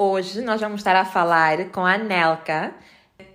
Hoje nós vamos estar a falar com a Nelka,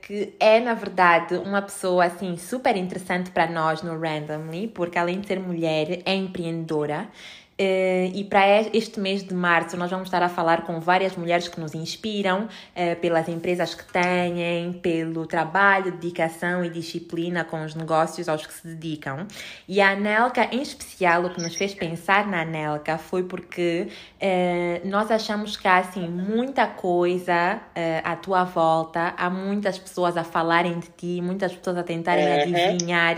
que é na verdade uma pessoa assim super interessante para nós no Randomly, porque além de ser mulher, é empreendedora e para este mês de março, nós vamos estar a falar com várias mulheres que nos inspiram, uh, pelas empresas que têm, pelo trabalho, dedicação e disciplina com os negócios aos que se dedicam. E a Anelka, em especial, o que nos fez pensar na Anelka foi porque uh, nós achamos que há assim, muita coisa à tua volta, há muitas pessoas a falarem de ti, muitas pessoas a tentarem uhum. adivinhar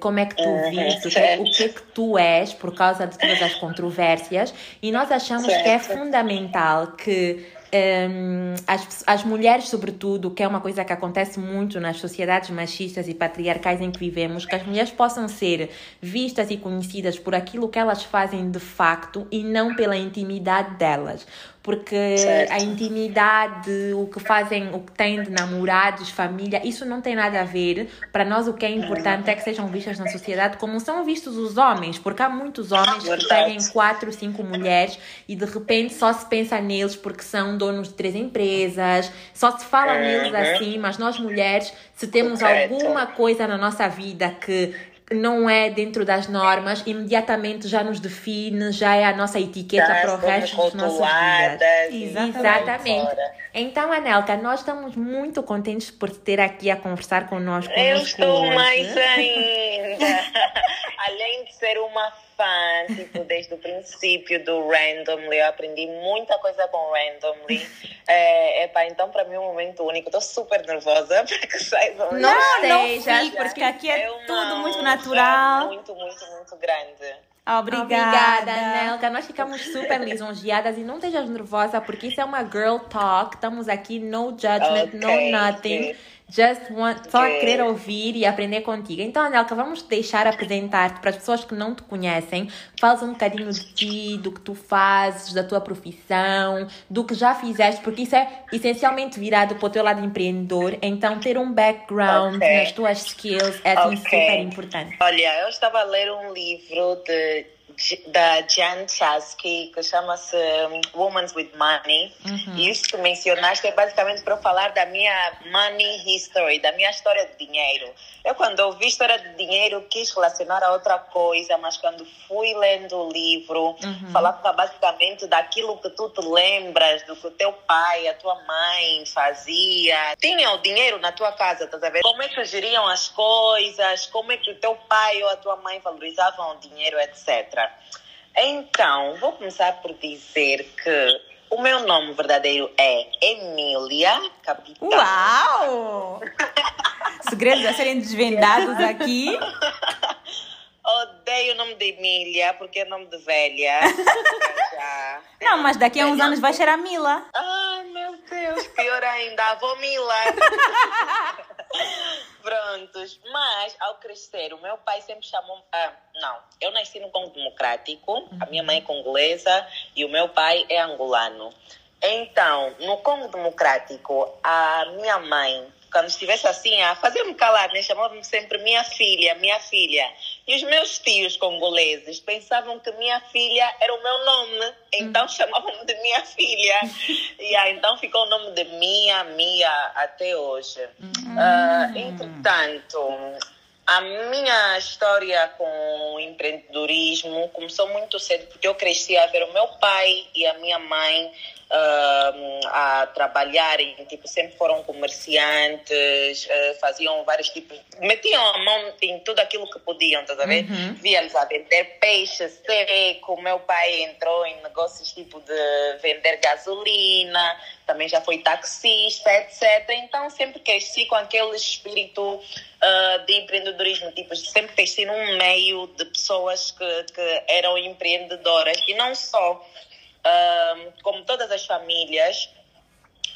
como é que tu uhum. vives, o que, o que é que tu és por causa de todas das controvérsias e nós achamos certo. que é fundamental que um, as, as mulheres, sobretudo, que é uma coisa que acontece muito nas sociedades machistas e patriarcais em que vivemos, que as mulheres possam ser vistas e conhecidas por aquilo que elas fazem de facto e não pela intimidade delas porque certo. a intimidade, o que fazem, o que têm de namorados, família, isso não tem nada a ver. Para nós, o que é importante é que sejam vistas na sociedade como são vistos os homens, porque há muitos homens que têm quatro, cinco mulheres e de repente só se pensa neles porque são donos de três empresas, só se fala uhum. neles assim, mas nós mulheres, se temos alguma coisa na nossa vida que não é dentro das normas, imediatamente já nos define, já é a nossa etiqueta já para o resto dos nossos dias. Exatamente. Exatamente. Então, Anelka, nós estamos muito contentes por ter aqui a conversar conosco. Eu estou hoje. mais ainda. Além de ser uma fã, tipo, desde o princípio do Randomly, eu aprendi muita coisa com Randomly. É, epa, então para mim é um momento único. Estou super nervosa para que saibam. Não, não, não fique, porque aqui é, é tudo muito natural. Muito, muito, muito grande. Obrigada. Obrigada, Nelka. Nós ficamos super lisonjeadas e não estejas nervosa, porque isso é uma girl talk. Estamos aqui, no judgment, okay, no nothing. Okay. Just want, só okay. querer ouvir e aprender contigo. Então, Anelka, vamos deixar apresentar-te para as pessoas que não te conhecem. Fala um bocadinho de ti, do que tu fazes, da tua profissão, do que já fizeste, porque isso é essencialmente virado para o teu lado empreendedor. Então, ter um background okay. nas tuas skills é assim, okay. super importante. Olha, eu estava a ler um livro de da Jan Chasky, que chama-se Women's with Money. Uhum. E isso que mencionaste é basicamente para falar da minha money history, da minha história de dinheiro. Eu, quando ouvi história de dinheiro, quis relacionar a outra coisa, mas quando fui lendo o livro, uhum. falava basicamente daquilo que tu te lembras, do que o teu pai, a tua mãe fazia. Tinha o dinheiro na tua casa, estás a ver? Como é que geriam as coisas, como é que o teu pai ou a tua mãe valorizavam o dinheiro, etc. Então, vou começar por dizer que o meu nome verdadeiro é Emília Capitão. Uau! Segredos a serem desvendados aqui. Odeio o nome de Emília, porque é nome de velha. Já. Não, mas daqui a uns anos vai ser a Mila. Ai, meu Deus, pior ainda, a avó Mila. Prontos. Mas, ao crescer, o meu pai sempre chamou. Ah, não, eu nasci no Congo Democrático, a minha mãe é congolesa e o meu pai é angolano. Então, no Congo Democrático, a minha mãe quando estivesse assim a fazer-me calar, né? chamava-me sempre minha filha, minha filha. E os meus tios congoleses pensavam que minha filha era o meu nome, então chamavam-me de minha filha. e aí, então ficou o nome de Mia, Mia até hoje. Uh, entretanto, a minha história com o empreendedorismo começou muito cedo, porque eu cresci a ver o meu pai e a minha mãe uh, a trabalharem, tipo, sempre foram comerciantes, uh, faziam vários tipos, metiam a mão em tudo aquilo que podiam, a ver? Uhum. Via-lhes a vender peixe seco, meu pai entrou em negócios tipo de vender gasolina, também já foi taxista, etc. Então sempre cresci com aquele espírito uh, de empreendedorismo, tipo, sempre cresci num meio de pessoas que, que eram empreendedoras. E não só. Como todas as famílias,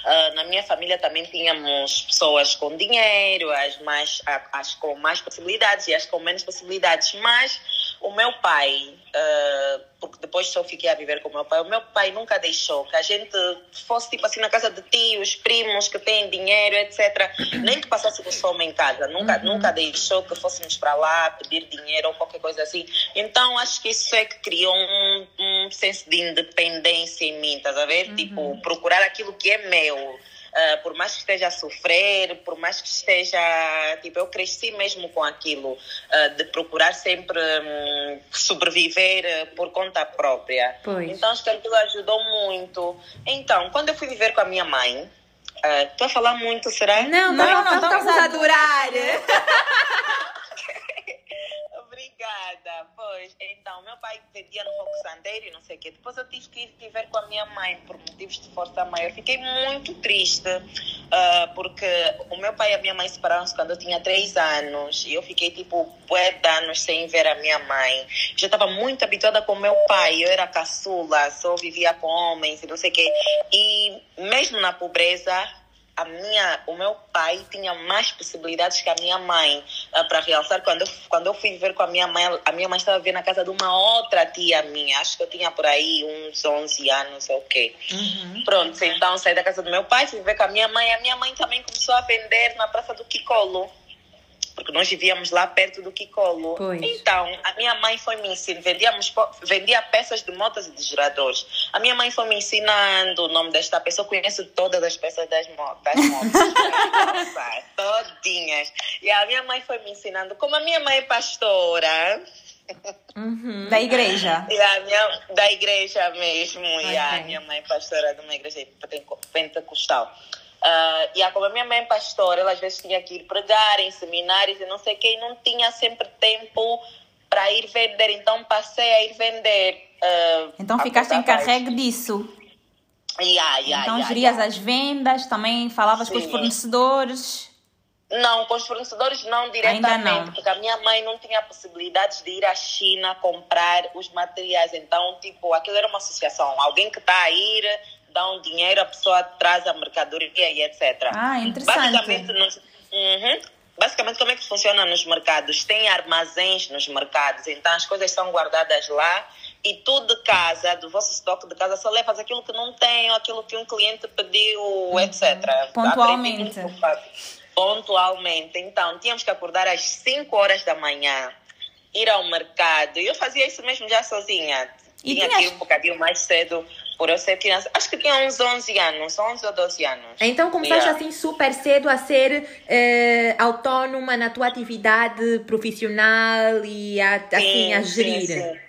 uh, na minha família também tínhamos pessoas com dinheiro, as, mais, as com mais possibilidades e as com menos possibilidades, mas o meu pai, uh, porque depois só fiquei a viver com o meu pai, o meu pai nunca deixou que a gente fosse tipo assim na casa de tios, primos que têm dinheiro, etc. Nem que passássemos fome em casa, nunca, uhum. nunca deixou que fôssemos para lá pedir dinheiro ou qualquer coisa assim. Então acho que isso é que criou um, um senso de independência em mim, estás a ver? Uhum. Tipo, procurar aquilo que é meu. Uh, por mais que esteja a sofrer, por mais que esteja. Tipo, eu cresci mesmo com aquilo, uh, de procurar sempre um, sobreviver uh, por conta própria. Pois. Então, acho que aquilo ajudou muito. Então, quando eu fui viver com a minha mãe, Estou a falar muito, será? Não, não, não, não, estamos a adorar. Obrigada. Pois, então, meu pai vendia no Foco Sandeiro e não sei o quê. Depois eu tive que ir viver com a minha mãe por motivos de força maior. Fiquei muito triste, uh, porque o meu pai e a minha mãe separaram-se quando eu tinha três anos. E eu fiquei, tipo, bué anos sem ver a minha mãe. Já estava muito habituada com o meu pai. Eu era caçula, só vivia com homens e não sei o quê. E mesmo na pobreza, a minha, o meu pai tinha mais possibilidades que a minha mãe. Uh, para realçar, quando eu, quando eu fui viver com a minha mãe, a minha mãe estava vivendo na casa de uma outra tia minha. Acho que eu tinha por aí uns 11 anos, ou okay. Uhum. Pronto, então saí da casa do meu pai, fui viver com a minha mãe. A minha mãe também começou a vender na Praça do Quicolo porque nós vivíamos lá perto do Kikolo. Pois. Então, a minha mãe foi me ensinando, vendíamos, vendia peças de motos e de geradores. A minha mãe foi me ensinando o nome desta pessoa, eu conheço todas as peças das, motos, das todinhas. E a minha mãe foi me ensinando, como a minha mãe é pastora, Uhum. Da igreja. E a minha, da igreja mesmo. Okay. E a minha mãe é pastora de uma igreja pentecostal. Uh, e a, como a minha mãe é pastora, ela às vezes tinha que ir pregar em seminários e não sei o que, e não tinha sempre tempo para ir vender. Então passei a ir vender. Uh, então ficaste encarregue disso. Yeah, yeah, então yeah, gerias yeah. as vendas, também falavas Sim. com os fornecedores. Não, com os fornecedores não diretamente, não. porque a minha mãe não tinha possibilidades de ir à China comprar os materiais. Então, tipo, aquilo era uma associação. Alguém que está a ir um dinheiro, a pessoa traz a mercadoria e etc. Ah, interessante. Basicamente, nos, uhum, basicamente, como é que funciona nos mercados? Tem armazéns nos mercados, então as coisas são guardadas lá e tudo de casa, do vosso estoque de casa, só levas aquilo que não tem, aquilo que um cliente pediu, uhum. etc. Pontualmente. Pontualmente. Então, tínhamos que acordar às 5 horas da manhã, ir ao mercado. E eu fazia isso mesmo já sozinha. E Tinha tinhas... que ir um bocadinho mais cedo por eu ser criança. Acho que tinha uns 11 anos, 11 ou 12 anos. Então começaste yeah. assim super cedo a ser eh, autónoma na tua atividade profissional e a, sim, assim a gerir. Sim, sim.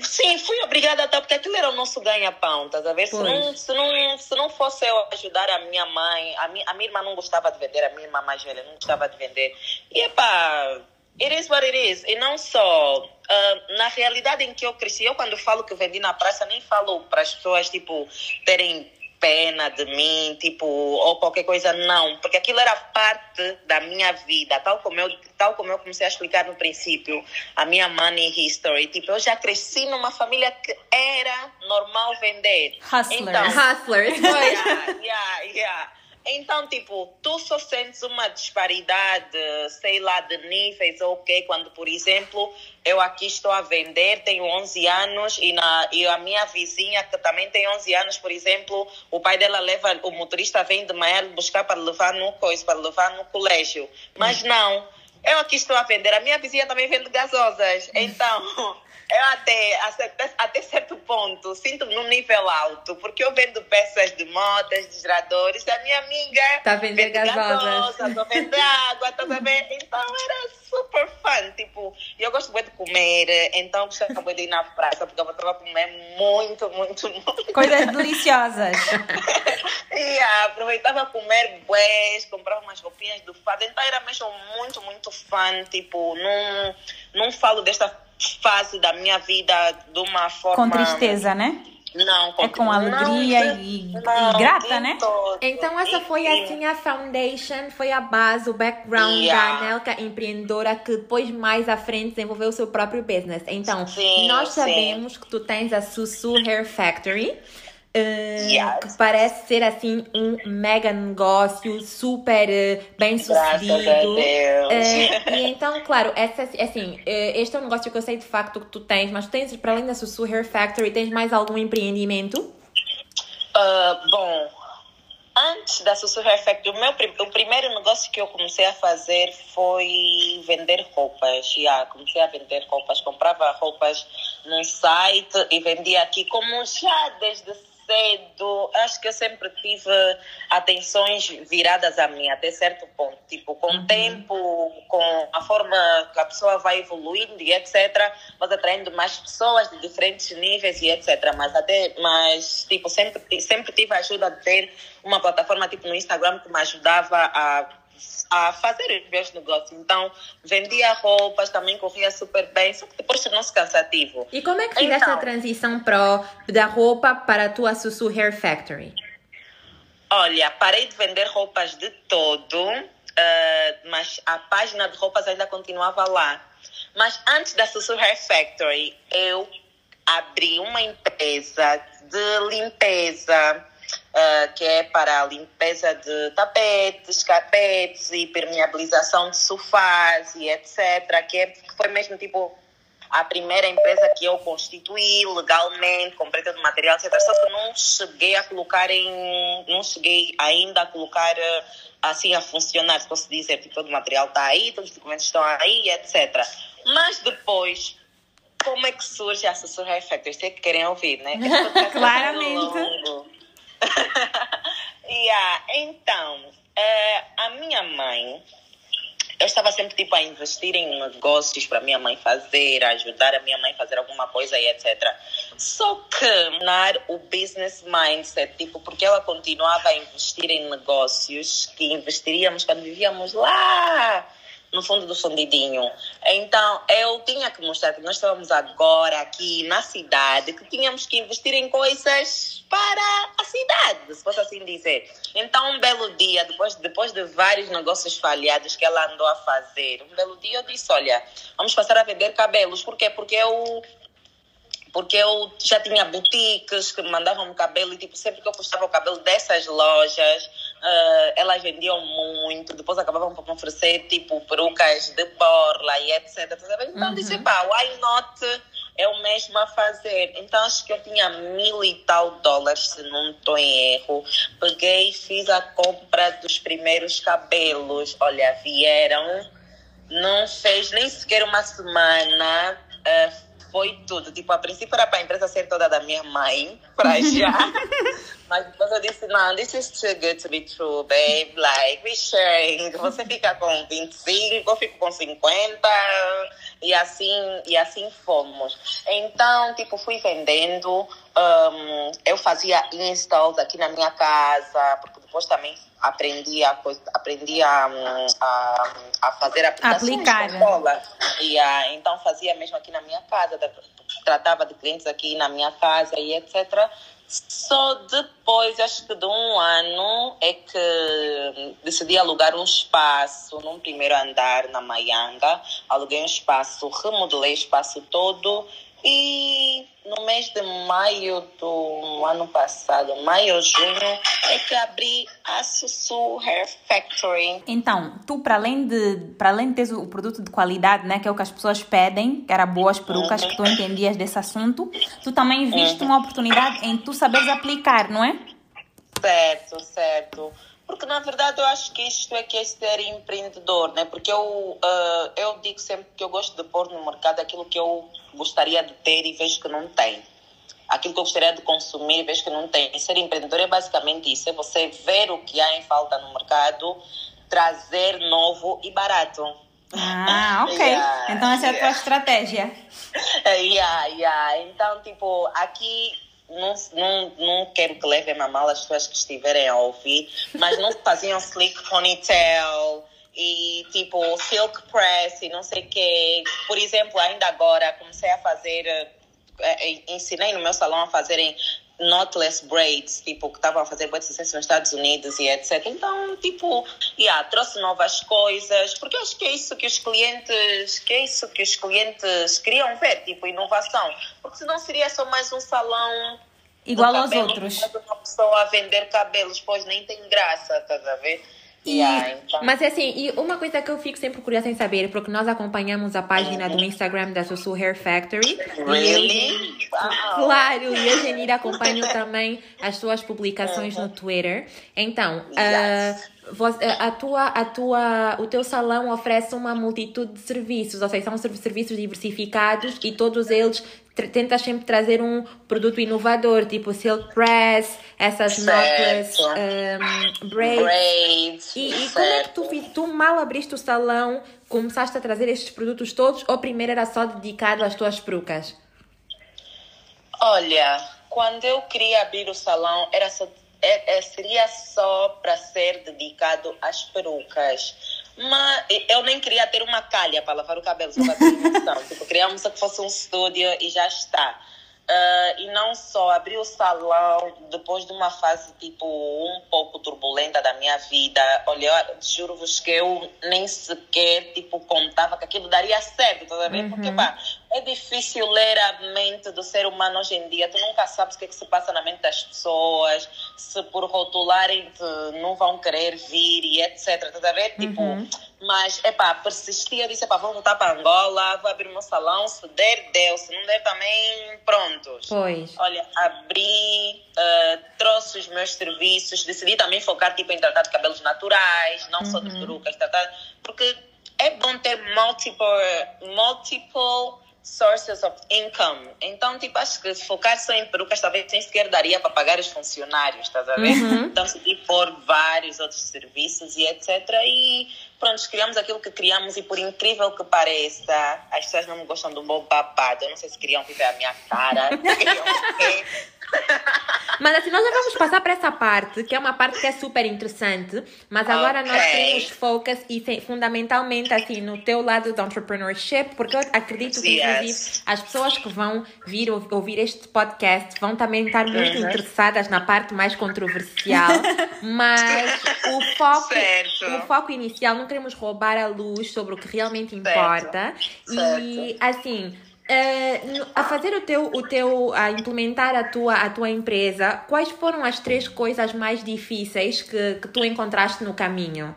Sim, fui obrigada até porque aquilo era o nosso ganha-pão, tá a ver? Se não, se, não, se não fosse eu ajudar a minha mãe, a minha, a minha irmã não gostava de vender, a minha irmã mais velha não gostava de vender. E epá, It is what it is. E não só. Uh, na realidade em que eu cresci, eu quando falo que vendi na praça, nem falo para as pessoas, tipo, terem pena de mim, tipo, ou qualquer coisa, não. Porque aquilo era parte da minha vida, tal como eu, tal como eu comecei a explicar no princípio, a minha money history. Tipo, eu já cresci numa família que era normal vender. Hustlers. Então, Hustlers. Yeah, yeah, yeah. Então, tipo, tu só sentes uma disparidade, sei lá, de níveis, ok? Quando, por exemplo, eu aqui estou a vender, tenho 11 anos e, na, e a minha vizinha, que também tem 11 anos, por exemplo, o pai dela leva, o motorista vem de manhã buscar para levar no coisa, para levar no colégio. Mas não, eu aqui estou a vender, a minha vizinha também vende gasosas. Então, eu até, até, até certo ponto sinto-me num nível alto, porque eu vendo peças de motas, de geradores, a minha amiga tá vendendo gasosas, tô vendo água, tá vendo? Então era super fun, tipo, eu gosto muito de comer, então gostava muito de ir na praça, porque eu estava comer muito, muito, muito. Coisas deliciosas. e aproveitava a comer bués, comprava umas roupinhas do fado, então era mesmo muito, muito fun, tipo, não, não falo desta fase da minha vida de uma forma. Com tristeza, né? Não, com, é com alegria não, e, não, e, grata, né? Todo. Então essa foi assim a foundation, foi a base, o background yeah. da Anelka empreendedora que depois mais à frente desenvolveu o seu próprio business. Então, sim, nós sim. sabemos que tu tens a Sussu Hair Factory. Uh, yes. que parece ser assim um mega negócio super uh, bem sucedido. Uh, e então, claro, essa, assim, este é um negócio que eu sei de facto que tu tens, mas tu tens, para além da Sussu Hair Factory, tens mais algum empreendimento? bom, antes da Sussu Hair Factory, o, meu, o primeiro negócio que eu comecei a fazer foi vender roupas. Yeah, comecei a vender roupas. Comprava roupas num site e vendia aqui como já desde cedo, acho que eu sempre tive atenções viradas a mim, até certo ponto. Tipo, com uhum. o tempo, com a forma que a pessoa vai evoluindo e etc., mas atraindo mais pessoas de diferentes níveis e etc. Mas até, mas, tipo, sempre, sempre tive a ajuda de ter uma plataforma tipo no Instagram que me ajudava a a fazer os meus negócios. Então, vendia roupas, também corria super bem, só que depois tornou-se cansativo. E como é que fizeste então, a transição pro, da roupa para a tua Sussu Hair Factory? Olha, parei de vender roupas de todo, uh, mas a página de roupas ainda continuava lá. Mas antes da Sussu Hair Factory, eu abri uma empresa de limpeza uh, que é para a limpeza de tapetes, carpetes e permeabilização de sofás e etc. Que, é, que foi mesmo tipo a primeira empresa que eu constituí legalmente, comprei todo o material, etc. Só que não cheguei a colocar em. não cheguei ainda a colocar eh, assim a funcionar, se posso dizer, que todo o material está aí, todos os documentos estão aí, etc. Mas depois como é que surge a Assessor Hair Factory? Sei que querem ouvir, né? Claramente. Yeah, então, uh, a minha mãe, eu estava sempre tipo a investir em negócios para minha mãe fazer, ajudar a minha mãe a fazer alguma coisa e etc. Só que o business mindset, tipo, porque ela continuava a investir em negócios que investiríamos quando vivíamos lá no fundo do fundidinho. Então, eu tinha que mostrar que nós estávamos agora aqui na cidade, que tínhamos que investir em coisas para a cidade, se fosse assim dizer. Então, um belo dia, depois, depois de vários negócios falhados que ela andou a fazer, um belo dia eu disse, olha, vamos passar a vender cabelos. Por quê? Porque eu porque eu já tinha boutiques que mandavam cabelo e tipo, sempre que eu postava o cabelo dessas lojas, uh, elas vendiam muito, depois acabavam por oferecer tipo perucas de borla e etc. Então uhum. disse, pá, why not eu mesma fazer? Então acho que eu tinha mil e tal dólares, se não estou em erro. Peguei e fiz a compra dos primeiros cabelos. Olha, vieram, não fez nem sequer uma semana. Uh, foi tudo. Tipo, a princípio era para a empresa ser toda da minha mãe, para já. Mas depois eu disse, não, this is too good to be true, babe. Like, we sharing. Você fica com 25, eu fico com 50. E assim, e assim fomos. Então, tipo, fui vendendo. Um, eu fazia installs aqui na minha casa, porque depois também aprendi a, aprendi a, a, a fazer aplicações Aplicar. com cola. E, uh, então fazia mesmo aqui na minha casa, tratava de clientes aqui na minha casa e etc. Só depois, acho que de um ano, é que decidi alugar um espaço num primeiro andar na Maianga. Aluguei um espaço, remodelei o espaço todo e no mês de maio do ano passado, maio, junho, é que abri a Sussu Hair Factory. Então, tu para além de para além de ter o produto de qualidade, né, que é o que as pessoas pedem, que era boas perucas uhum. que tu entendias desse assunto, tu também viste uhum. uma oportunidade em tu saberes aplicar, não é? Certo, certo. Porque, na verdade, eu acho que isto é que é ser empreendedor, né? Porque eu, uh, eu digo sempre que eu gosto de pôr no mercado aquilo que eu gostaria de ter e vejo que não tem. Aquilo que eu gostaria de consumir e vejo que não tem. E ser empreendedor é basicamente isso: é você ver o que há em falta no mercado, trazer novo e barato. Ah, ok. yeah, então essa yeah. é a tua estratégia. yeah, yeah. Então, tipo, aqui não, não, não quero que levem a mal as pessoas que estiverem a ouvir, mas não faziam slick ponytail e tipo silk press e não sei o quê. Por exemplo, ainda agora comecei a fazer, eh, eh, ensinei no meu salão a fazerem knotless braids, tipo, que estavam a fazer muito sucesso nos Estados Unidos e etc. Então, tipo, yeah, trouxe novas coisas, porque acho que é isso que os clientes, que é isso que os clientes queriam ver, tipo, inovação. Porque senão seria só mais um salão igual aos outros. Uma pessoa a vender cabelos, pois nem tem graça, estás a ver? E, yeah, então. Mas é assim, e uma coisa que eu fico sempre curiosa em saber, porque nós acompanhamos a página do Instagram da Sussu Hair Factory. Really? E eu, claro, e a Genir acompanho também as suas publicações no Twitter. Então, yes. uh, a tua, a tua, o teu salão oferece uma multitude de serviços, ou seja, são serviços diversificados e todos eles tentas sempre trazer um produto inovador, tipo silk press, essas knotless um, braids. braids. E, e como é que tu, tu mal abriste o salão, começaste a trazer estes produtos todos ou primeiro era só dedicado às tuas perucas? Olha, quando eu queria abrir o salão, era só, é, é, seria só para ser dedicado às perucas. Mas eu nem queria ter uma calha para lavar o cabelo, só para ter noção. tipo, queríamos que fosse um estúdio e já está. Uh, e não só abri o salão depois de uma fase tipo um pouco turbulenta da minha vida. Olha, juro-vos que eu nem sequer tipo contava que aquilo daria certo, tá vendo? Uhum. Porque pá, é difícil ler a mente do ser humano hoje em dia. Tu nunca sabes o que, é que se passa na mente das pessoas, se por rotularem-te não vão querer vir e etc. Tá vendo? Tipo, uhum. Mas, epá, persistia, disse, epá, vou voltar para Angola, vou abrir meu salão, se der, deu, se não der também, prontos. Pois. Olha, abri, uh, trouxe os meus serviços, decidi também focar, tipo, em tratar de cabelos naturais, não uhum. só de uhum. perucas, tratar, porque é bom ter multiple, multiple sources of income. Então, tipo, acho que focar só em perucas talvez nem sequer daria para pagar os funcionários, estás a ver? Uhum. Então, se pôr vários outros serviços e etc. E pronto, criamos aquilo que criamos e por incrível que pareça, as pessoas não gostam um bom babado. Eu não sei se queriam ver a minha cara, queriam Mas assim, nós já vamos passar para essa parte, que é uma parte que é super interessante, mas agora okay. nós queremos focus e fundamentalmente assim no teu lado do entrepreneurship, porque eu acredito que inclusive as pessoas que vão vir ouvir este podcast vão também estar muito uhum. interessadas na parte mais controversial, mas o foco, certo. o foco inicial não queremos roubar a luz sobre o que realmente importa certo. e assim Uh, a fazer o teu, o teu, a implementar a tua, a tua empresa, quais foram as três coisas mais difíceis que, que tu encontraste no caminho?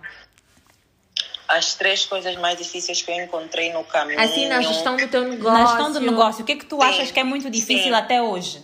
As três coisas mais difíceis que eu encontrei no caminho. Assim, na gestão do teu negócio. Na gestão do negócio, o que é que tu sim, achas que é muito difícil sim. até hoje?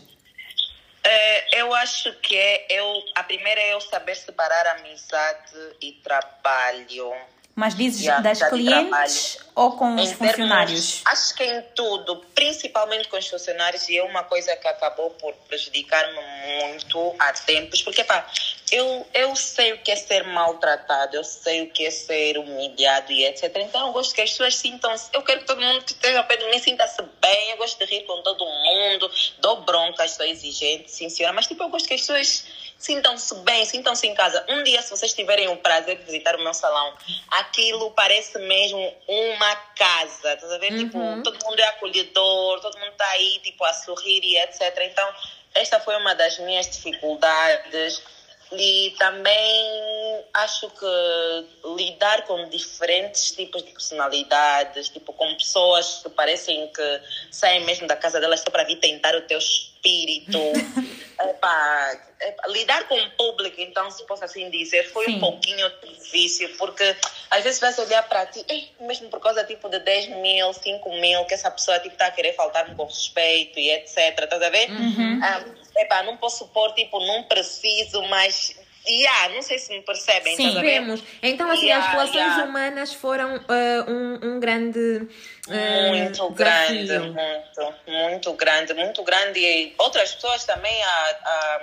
É, eu acho que é eu, a primeira é eu saber separar amizade e trabalho. Mas dizes das clientes ou com os funcionários? Termos, acho que em tudo, principalmente com os funcionários, e é uma coisa que acabou por prejudicar-me muito há tempos, porque pá, eu, eu sei o que é ser maltratado, eu sei o que é ser humilhado e etc. Então eu gosto que as pessoas sintam-se, eu quero que todo mundo que esteja perto de mim sinta-se bem, eu gosto de rir com todo mundo, dou bronca, sou exigente, sim senhora, mas tipo, eu gosto que as pessoas sintam-se bem, sintam-se em casa. Um dia, se vocês tiverem o prazer de visitar o meu salão, aquilo parece mesmo uma casa, tá vendo? Tipo, uhum. Tipo, todo mundo é acolhedor, todo mundo está aí, tipo, a sorrir e etc. Então, esta foi uma das minhas dificuldades e também acho que lidar com diferentes tipos de personalidades, tipo com pessoas que parecem que saem mesmo da casa delas só para vir tentar o teu espírito. Epá, epá, lidar com o público, então, se posso assim dizer, foi Sim. um pouquinho difícil, porque às vezes vai olhar para ti, mesmo por causa tipo de 10 mil, 5 mil, que essa pessoa tipo, está a querer faltar-me com respeito e etc. Estás a ver? Uhum. Um, ah, epá, não posso pôr, tipo, não preciso, mas Yeah, não sei se me percebem. Sim, vemos. Então, assim, yeah, as relações yeah. humanas foram uh, um, um grande. Uh, muito grande, muito, muito grande, muito grande. E outras pessoas também a, a,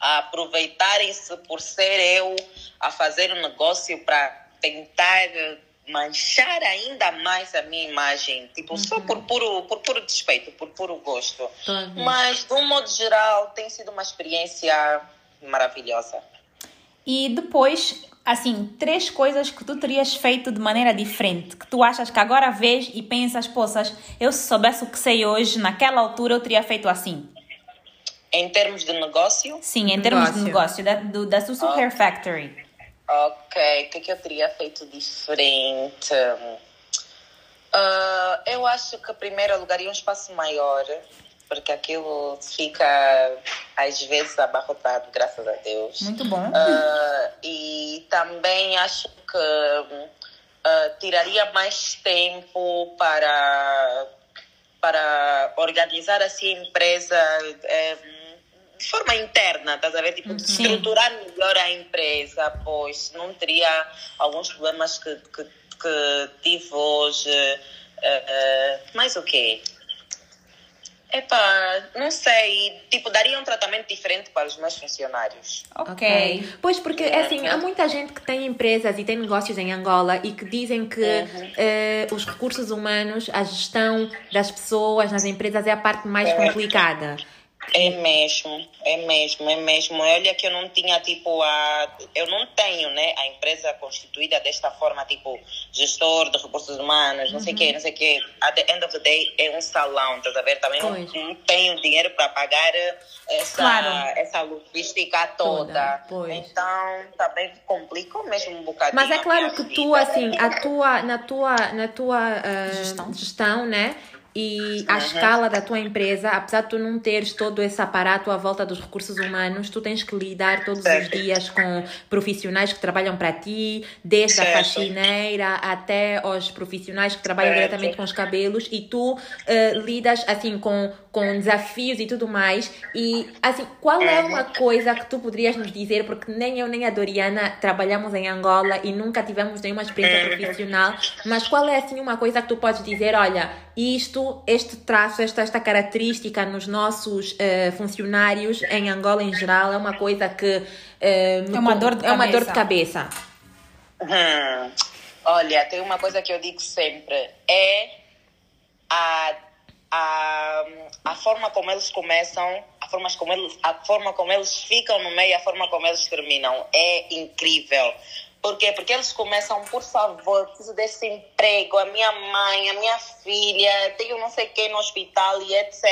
a aproveitarem-se por ser eu a fazer um negócio para tentar manchar ainda mais a minha imagem, tipo, uhum. só por puro, por puro despeito, por puro gosto. Uhum. Mas, de um modo geral, tem sido uma experiência maravilhosa. E depois, assim, três coisas que tu terias feito de maneira diferente, que tu achas que agora vês e pensas, poças, eu se soubesse o que sei hoje, naquela altura eu teria feito assim. Em termos de negócio? Sim, em termos negócio. de negócio, da, do, da Susu oh. Hair Factory. Ok, o que, é que eu teria feito diferente? Uh, eu acho que primeiro alugaria um espaço maior porque aquilo fica às vezes abarrotado, graças a Deus. Muito bom. Uh, e também acho que uh, tiraria mais tempo para, para organizar assim a empresa eh, de forma interna, estás a ver? Tipo, de estruturar melhor a empresa, pois não teria alguns problemas que, que, que tive hoje. Uh, mais o quê? Epá, não sei. Tipo, daria um tratamento diferente para os meus funcionários. Ok. Pois, porque assim, há muita gente que tem empresas e tem negócios em Angola e que dizem que Uhum. eh, os recursos humanos, a gestão das pessoas nas empresas é a parte mais complicada. É mesmo, é mesmo, é mesmo. Olha que eu não tinha, tipo, a... Eu não tenho, né, a empresa constituída desta forma, tipo, gestor de recursos humanos, não sei o quê, não sei o quê. At the end of the day, é um salão, estás a ver? Também não, não tenho dinheiro para pagar essa, Claro. essa logística toda. Toda, pois. Então, também complicou mesmo um bocadinho Mas é a claro que vida. tu, assim, a tua, na tua, na tua ah, Gestão. gestão, né? E a Uhum. escala da tua empresa, apesar de tu não teres todo esse aparato à volta dos recursos humanos, tu tens que lidar todos os Certo. dias com profissionais que trabalham para ti, desde a Certo. faxineira até aos profissionais que trabalham Certo. diretamente com os cabelos e tu ah, lidas assim com, com desafios e tudo mais. E assim, qual é uma coisa que tu poderias nos dizer? Porque nem eu nem a Doriana trabalhamos em Angola e nunca tivemos nenhuma experiência profissional, mas qual é assim uma coisa que tu podes dizer? Olha, isto, este traço, esta, esta característica nos nossos eh, funcionários em Angola em geral é uma coisa que me É uma dor de é uma dor de cabeça. cabeça. Hum, olha, tem uma coisa que eu digo sempre: é a, a, a forma como eles começam, a forma, como eles, a forma como eles ficam no meio, a forma como eles terminam. É incrível. Por quê? Porque eles começam, por favor, preciso desse emprego, a minha mãe, a minha filha, tenho não sei quem no hospital e etc.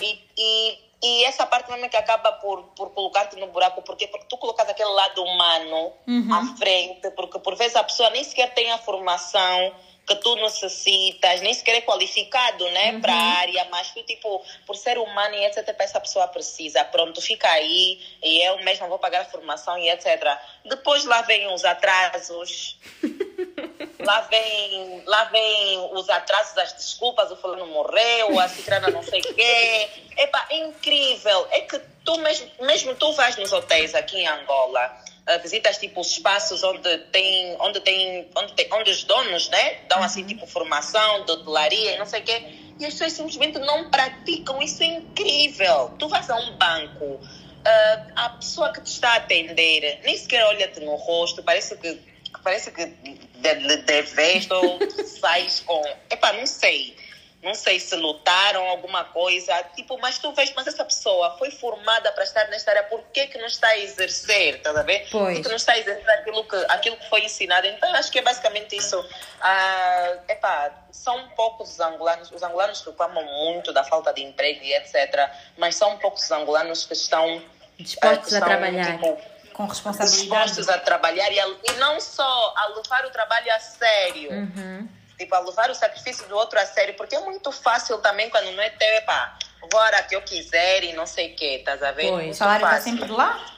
E, e, e essa parte mesmo é que acaba por, por colocar-te no buraco. Por quê? Porque tu colocas aquele lado humano à frente, porque por vezes a pessoa nem sequer tem a formação que tu necessitas, nem sequer é qualificado, né, para a área, mas tu, tipo, por ser humano e etc, essa pessoa precisa. Pronto, fica aí e eu mesma vou pagar a formação e etc. Depois lá vem os atrasos, lá vem, lá vem os atrasos, as desculpas, o fulano morreu, a cicrana não sei o quê. Epa, é incrível. É que tu mesmo, mesmo tu vais nos hotéis aqui em Angola, uh, visitas tipo os espaços onde tem, onde tem, onde tem, onde os donos, né, dão assim tipo formação de hotelaria e não sei o quê. E as pessoas simplesmente não praticam. Isso é incrível. Tu vais a um banco, ah, a pessoa que te está a atender nem sequer olha-te no rosto, parece que parece que de, de, deveste ou sais com. Epá, não sei. Não sei se lutaram alguma coisa. Tipo, mas tu vês, mas essa pessoa foi formada para estar nesta área, por que, que não está a exercer? Estás a ver? Pois. Por que, que não está a exercer aquilo que, aquilo que foi ensinado? Então, acho que é basicamente isso. Ah, epá, são poucos os angolanos. Os angolanos reclamam muito da falta de emprego e etc. Mas são poucos os angolanos que estão. Dispostos ah, que a estão, trabalhar. tipo, Com responsabilidade. dispostos a trabalhar e, a- e não só a levar o trabalho a sério, Uhum. Tipo, a levar o sacrifício do outro a sério, porque é muito fácil também quando não é teu, é pá, vou a hora que eu quiser e não sei o quê, estás a ver? Pois. O salário está fácil. sempre lá?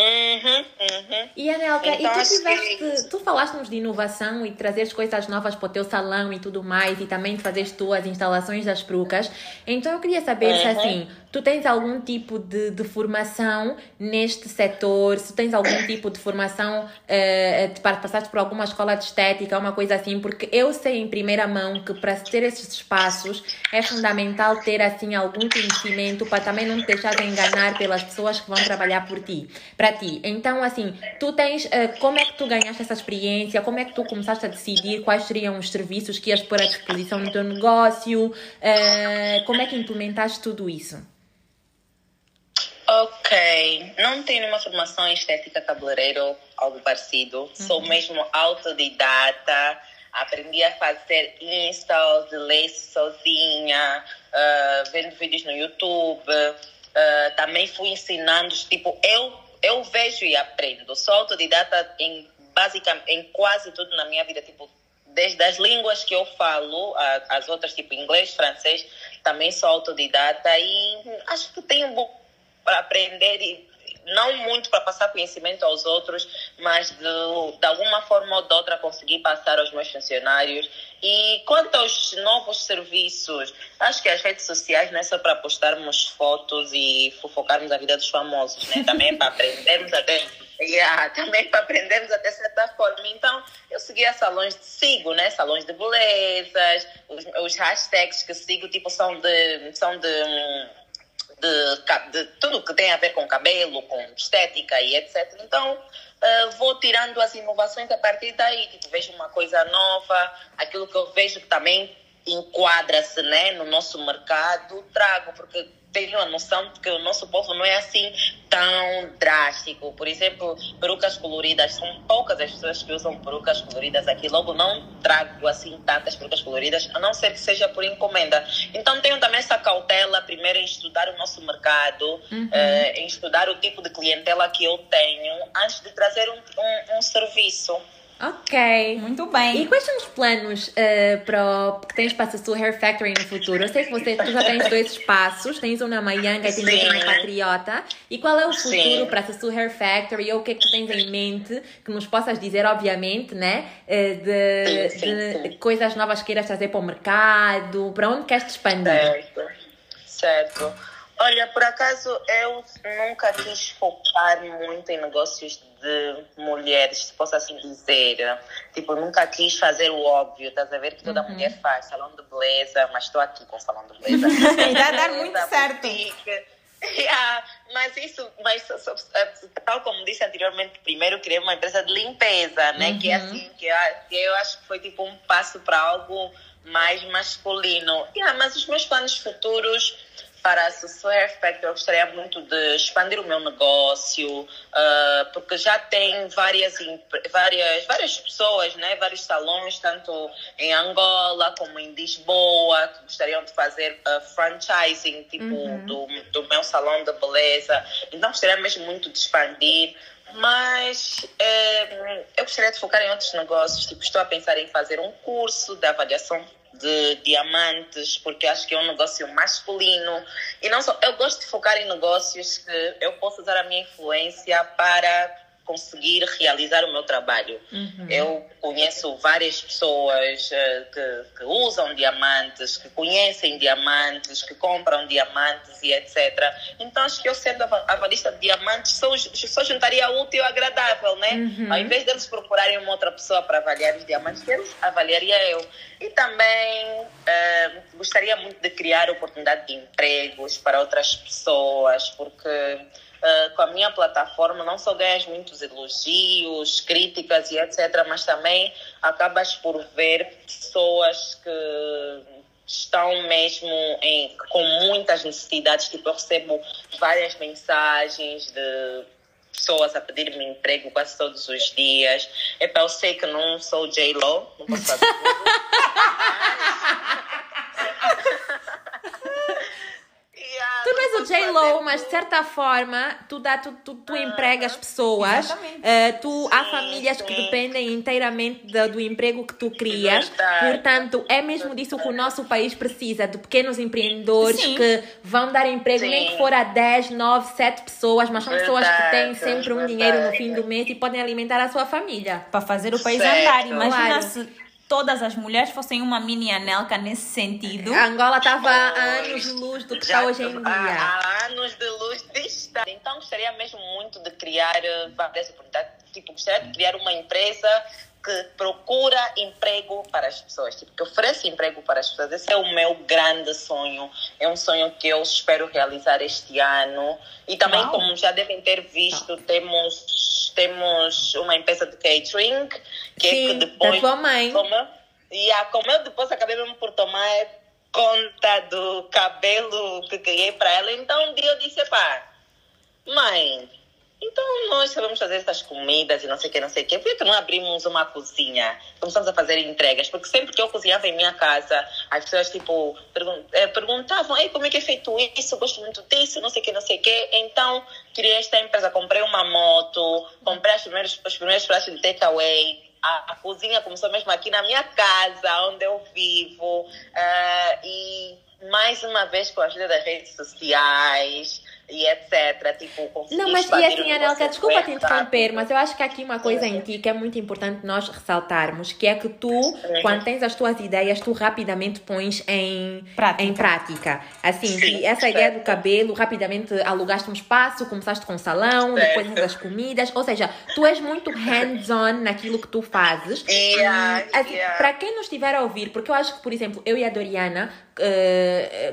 Uhum, uhum. E Anelka, Então, e tu acho que- tiveste, tu falaste-nos de inovação e de trazeres coisas novas para o teu salão e tudo mais, e também de fazeres tu as instalações das perucas. Então eu queria saber se Uhum. assim, tu tens algum tipo de, de formação neste setor, se tens algum tipo de formação, de par- passaste por alguma escola de estética, uma coisa assim, porque eu sei em primeira mão que para ter esses espaços é fundamental ter assim algum conhecimento para também não te deixar enganar pelas pessoas que vão trabalhar por ti, para ti. Então, assim, tu tens, eh, como é que tu ganhaste essa experiência? Como é que tu começaste a decidir quais seriam os serviços que ias pôr à disposição no teu negócio? Eh, como é que implementaste tudo isso? Ok, não tenho nenhuma formação em estética cabeleireiro, algo parecido. Sou mesmo autodidata. Aprendi a fazer installs de lace sozinha, ah, vendo vídeos no YouTube. Ah, também fui ensinando, tipo, eu, eu vejo e aprendo. Sou autodidata em, basicamente, em quase tudo na minha vida, tipo, desde as línguas que eu falo, as outras, tipo inglês, francês, também sou autodidata e acho que tenho para aprender e não muito para passar conhecimento aos outros, mas de, de alguma forma ou de outra conseguir passar aos meus funcionários. E quanto aos novos serviços, acho que as redes sociais não é só para postarmos fotos e fofocarmos a vida dos famosos, né? Também para aprendermos até Yeah, também para aprendermos até certa forma. Então, eu seguia salões sigo, né? Salões de belezas, os, os hashtags que sigo, tipo, são de, são de de, de, tudo que tem a ver com cabelo, com estética e etc. Então, uh, vou tirando as inovações a partir daí. Tipo, vejo uma coisa nova, aquilo que eu vejo que também enquadra-se né, no nosso mercado, trago, porque tenho a noção de que o nosso povo não é assim tão drástico. Por exemplo, perucas coloridas, são poucas as pessoas que usam perucas coloridas aqui. Logo, não trago assim tantas perucas coloridas, a não ser que seja por encomenda. Então, tenho também essa cautela, primeiro, em estudar o nosso mercado, uhum. eh, em estudar o tipo de clientela que eu tenho, antes de trazer um, um, um serviço. Ok. Muito bem. E quais são os planos uh, para o, que tens para a sua Hair Factory no futuro? Eu sei que você já tens dois espaços, tens um na Maianga e tens outro na Patriota. E qual é o futuro Sim. para a sua Hair Factory? Ou o que é que tu tens em mente que nos possas dizer, obviamente, né? Uh, de, sim, sim, de coisas novas que queiras trazer para o mercado? Para onde queres te expandir? Certo. Certo. Olha, por acaso eu nunca quis focar muito em negócios de mulheres, se posso assim dizer. Tipo, nunca quis fazer o óbvio, estás a ver que toda uhum. mulher faz salão de beleza, mas estou aqui com salão de beleza. Vai dar muito certo. Yeah, mas isso, mas tal como disse anteriormente, primeiro criei uma empresa de limpeza, né? Uhum. Que é assim, que, que eu acho que foi tipo um passo para algo mais masculino. Yeah, mas os meus planos futuros para a Software Factor, eu gostaria muito de expandir o meu negócio, uh, porque já tem várias, várias, várias pessoas, né? vários salões, tanto em Angola como em Lisboa, que gostariam de fazer uh, franchising, tipo, uhum. do, do meu salão de beleza. Então, gostaria mesmo muito de expandir. Mas eh, eu gostaria de focar em outros negócios. Tipo, estou a pensar em fazer um curso de avaliação de diamantes, porque acho que é um negócio masculino. E não só, eu gosto de focar em negócios que eu posso usar a minha influência para conseguir realizar o meu trabalho. Uhum. Eu conheço várias pessoas uh, que, que, usam diamantes, que conhecem diamantes, que compram diamantes e etc. Então acho que eu sendo avalista de diamantes só, só juntaria útil e agradável, né? Uhum. Ao invés deles procurarem uma outra pessoa para avaliar os diamantes, eles avaliaria eu. E também gostaria muito de criar oportunidade de empregos para outras pessoas, porque Uh, com a minha plataforma, não só ganhas muitos elogios, críticas e etc., mas também acabas por ver pessoas que estão mesmo em, com muitas necessidades. Tipo, eu recebo várias mensagens de pessoas a pedir-me emprego quase todos os dias. Epa, eu sei que não sou J-Lo, não posso fazer tudo. Tu não és o J-Lo, mas de certa forma tu, dá, tu, tu, tu empregas pessoas, uh, tu, há famílias que dependem inteiramente do, do emprego que tu crias. Portanto, é mesmo disso que o nosso país precisa, de pequenos empreendedores sim. que vão dar emprego, sim. nem que for a 10, 9, 7 pessoas, mas são pessoas que têm sempre um dinheiro no fim do mês e podem alimentar a sua família. Para fazer o país certo. andar. Imagina claro. se todas as mulheres fossem uma mini Anelka nesse sentido. A Angola estava há anos de luz do que está hoje em dia. Há, anos de luz estar. Então gostaria mesmo muito de criar eh, várias oportunidades. Tipo, gostaria de criar uma empresa que procura emprego para as pessoas, tipo, que oferece emprego para as pessoas. Esse é o meu grande sonho. É um sonho que eu espero realizar este ano. E também, Uau. como já devem ter visto, temos, temos uma empresa de catering, que Sim, é que depois. Da tua mãe. Como eu, yeah, como eu depois acabei mesmo por tomar conta do cabelo que criei para ela, então um dia eu disse, pá, mãe, então, nós sabemos fazer essas comidas e não sei o que, não sei o que. Por que não abrimos uma cozinha? Começamos a fazer entregas. Porque sempre que eu cozinhava em minha casa, as pessoas, tipo, eh, perguntavam, Ei, como é que é feito isso? Gosto muito disso, não sei o que, não sei o que. Então, criei esta empresa. Comprei uma moto, comprei os primeiros, os primeiros pratos de takeaway. A, a, cozinha começou mesmo aqui na minha casa, onde eu vivo. Uh, e mais uma vez com a ajuda das redes sociais e etc. Tipo, Não, mas e assim, Anelka, desculpa te interromper, mas eu acho que há aqui uma coisa em ti que é muito importante nós ressaltarmos, que é que tu, quando tens as tuas ideias, tu rapidamente pões em prática. Em prática. Assim, Sim, essa certo. ideia do cabelo, rapidamente alugaste um espaço, começaste com um salão, certo. depois as comidas, ou seja, tu és muito hands-on naquilo que tu fazes. Yeah, assim, yeah. Para quem nos estiver a ouvir, porque eu acho que, por exemplo, eu e a Doriana,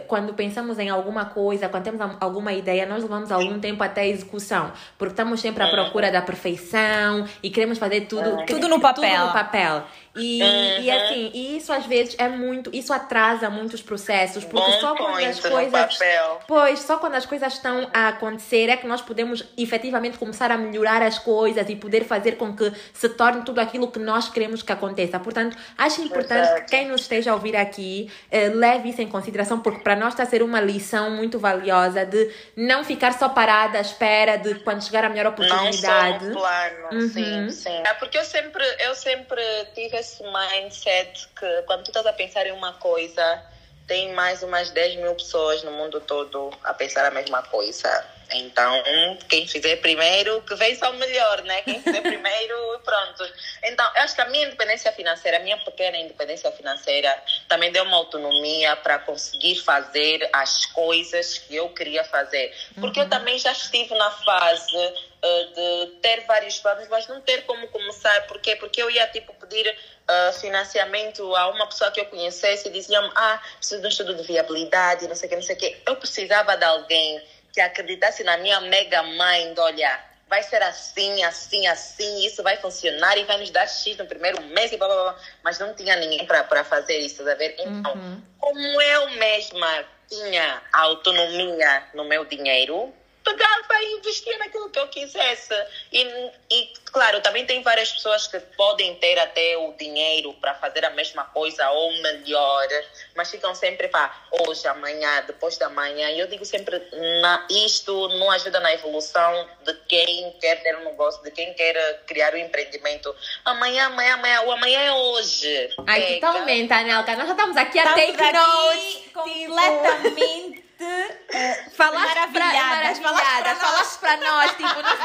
quando pensamos em alguma coisa, quando temos alguma ideia, nós levamos algum tempo até a execução, porque estamos sempre à procura da perfeição e queremos fazer tudo, tudo no papel. Tudo no papel. E, uhum. e assim, e isso às vezes é muito, isso atrasa muitos processos, porque Bom só quando as coisas. Pois, só quando as coisas estão a acontecer é que nós podemos efetivamente começar a melhorar as coisas e poder fazer com que se torne tudo aquilo que nós queremos que aconteça. Portanto, acho importante Exato. que quem nos esteja a ouvir aqui eh, leve isso em consideração, porque para nós está a ser uma lição muito valiosa de não ficar só parada à espera de quando chegar a melhor oportunidade. Não só um plano, uhum. sim, sim. É porque eu sempre, eu sempre tive esse mindset que quando tu estás a pensar em uma coisa, tem mais umas 10 mil pessoas no mundo todo a pensar a mesma coisa. Então, quem fizer primeiro, que vença o melhor, né? Quem fizer primeiro, pronto. Então, eu acho que a minha independência financeira, a minha pequena independência financeira, também deu uma autonomia para conseguir fazer as coisas que eu queria fazer. Porque uhum. eu também já estive na fase uh, de ter vários planos, mas não ter como começar. Por quê? Porque eu ia, tipo, pedir uh, financiamento a uma pessoa que eu conhecesse e diziam, ah, preciso de um estudo de viabilidade, não sei o que, não sei o que. Eu precisava de alguém que acreditasse na minha mega mind, olha, vai ser assim, assim, assim, isso vai funcionar e vai nos dar X no primeiro mês e blá, blá, blá. Mas não tinha ninguém para fazer isso, tá ver? Então, uhum. como eu mesma tinha autonomia no meu dinheiro, pegava e investia naquilo que eu quisesse. E, e, claro, também tem várias pessoas que podem ter até o dinheiro para fazer a mesma coisa ou melhor, mas ficam sempre para hoje, amanhã, depois da manhã. E eu digo sempre, na, isto não ajuda na evolução de quem quer ter um negócio, de quem quer criar um empreendimento. Amanhã, amanhã, amanhã, o amanhã é hoje. Ai, Pega. totalmente, Anelka. Nós já estamos aqui a take notes. Completamente. Uh, falaste maravilhadas, maravilhadas, falaste para nós, tipo, nós,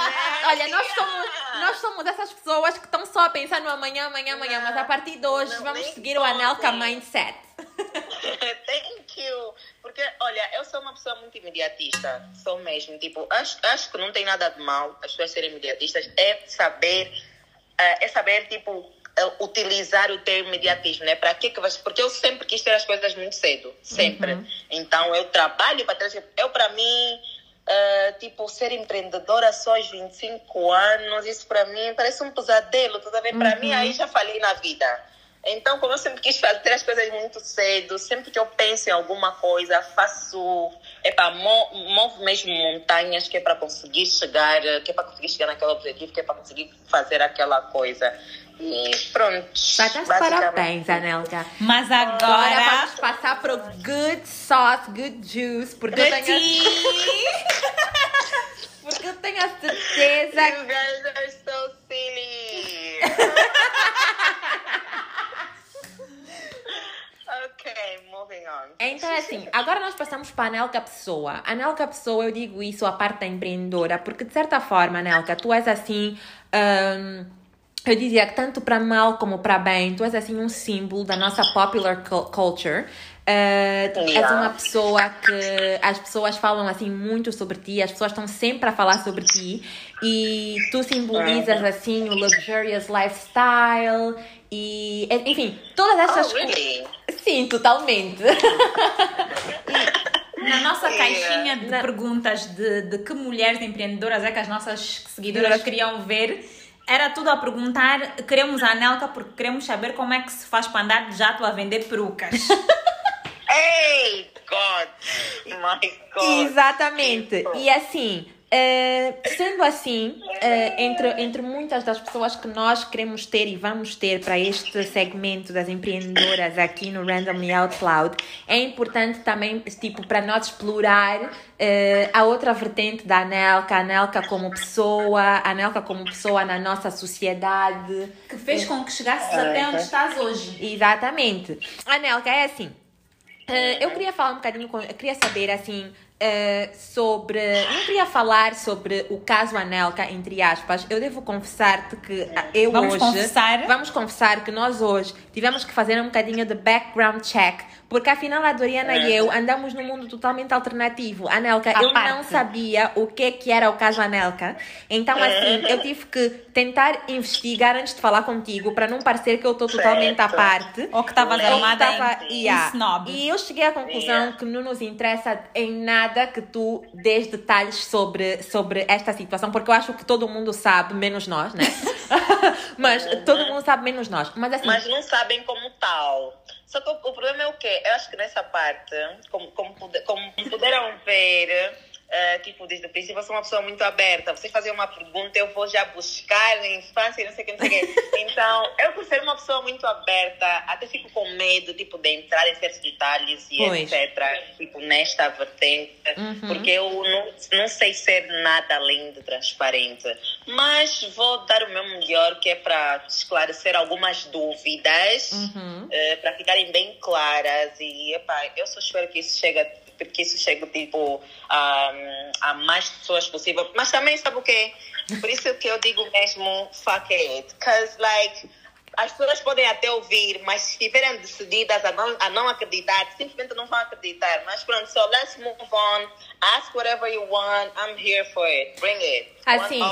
olha, nós somos, nós somos essas pessoas que estão só a pensar no amanhã, amanhã, amanhã, mas a partir de hoje não, vamos seguir o Anelka Mindset. Thank you. Porque, olha, eu sou uma pessoa muito imediatista, sou mesmo, tipo, acho, acho que não tem nada de mal as pessoas serem imediatistas, é saber, uh, é saber, tipo, utilizar o teu imediatismo, né? Para que que vai? Porque eu sempre quis ter as coisas muito cedo, sempre. Uhum. Então eu trabalho para trás. Eu para mim, uh, tipo ser empreendedora só aos 25 anos, isso para mim parece um pesadelo, tudo bem? Para uhum. mim aí já falei na vida. Então, como eu sempre quis fazer as coisas muito cedo, sempre que eu penso em alguma coisa, faço, é para movo mesmo montanhas que é para conseguir chegar, que é para conseguir chegar naquele objetivo, que é para conseguir fazer aquela coisa. E pronto. Batas parabéns, Anelka. Mas agora... agora vamos passar para o good sauce, good juice, porque eu tenho... porque eu tenho a certeza... You guys are so silly. Ok, moving on. Então, é assim, agora nós passamos para a Anelka Pessoa. A Anelka Pessoa, eu digo isso a parte da empreendedora, porque de certa forma, Anelka, tu és assim. Um, eu dizia que tanto para mal como para bem, tu és assim um símbolo da nossa popular culture. Uh. És uma pessoa que as pessoas falam assim muito sobre ti, as pessoas estão sempre a falar sobre ti e tu simbolizas assim o luxurious lifestyle e enfim, todas essas oh, really? Sim, totalmente. Na nossa caixinha de Na... perguntas de, de que mulheres empreendedoras é que as nossas seguidoras queriam ver, era tudo a perguntar: queremos a Anelka porque queremos saber como é que se faz para andar de jato a vender perucas. Ei, God! My God! Exatamente. E assim, Uh, sendo assim, uh, entre, entre muitas das pessoas que nós queremos ter e vamos ter para este segmento das empreendedoras aqui no Randomly Out Loud, é importante também, tipo, para nós explorar uh, a outra vertente da Anelka, a Anelka como pessoa, a Anelka como pessoa na nossa sociedade. Que fez com que chegasses até onde estás hoje. Exatamente. A Anelka é assim, Uh, eu queria falar um bocadinho. Eu queria saber, assim, uh, sobre. Não queria falar sobre o caso Anelka, entre aspas. Eu devo confessar-te que eu Vamos hoje. confessar? Vamos confessar que nós hoje tivemos que fazer um bocadinho de background check. Porque afinal a Doriana e eu andamos num mundo totalmente alternativo. Anelka, À eu não parte. sabia o que que era o caso Anelka. Então, assim, eu tive que tentar investigar antes de falar contigo, para não parecer que eu estou totalmente à parte. Ou que estavas Ou armada tava- em, yeah. snob. E eu cheguei à conclusão Yeah. que não nos interessa em nada que tu dês detalhes sobre, sobre esta situação, porque eu acho que todo mundo sabe, menos nós, né? Mas todo mundo sabe, menos nós. Mas assim, Mas não sabem como tal. Só que o, o problema é o quê? Eu acho que nessa parte, como, como, pude- como puderam ver, eh, tipo, desde o princípio, eu sou uma pessoa muito aberta. Você fazer uma pergunta, eu vou já buscar na infância, e não sei o que, não sei o que. Então, eu por ser uma pessoa muito aberta, até fico com medo, tipo, de entrar em certos detalhes e Pois. etc. Tipo, nesta vertente. Uhum. Porque eu não, não sei ser nada além de transparente. Mas vou dar o meu melhor, que é para esclarecer algumas dúvidas Uhum. eh, para ficarem bem claras e epá, eu só espero que isso chegue que isso chegue tipo a, a mais pessoas possível mas também sabe o quê por isso que eu digo mesmo fuck it cause like as pessoas podem até ouvir, mas se estiverem decididas a não, a não acreditar, simplesmente não vão acreditar. Mas pronto, so let's move on. Ask whatever you want. I'm here for it. Bring it. Assim.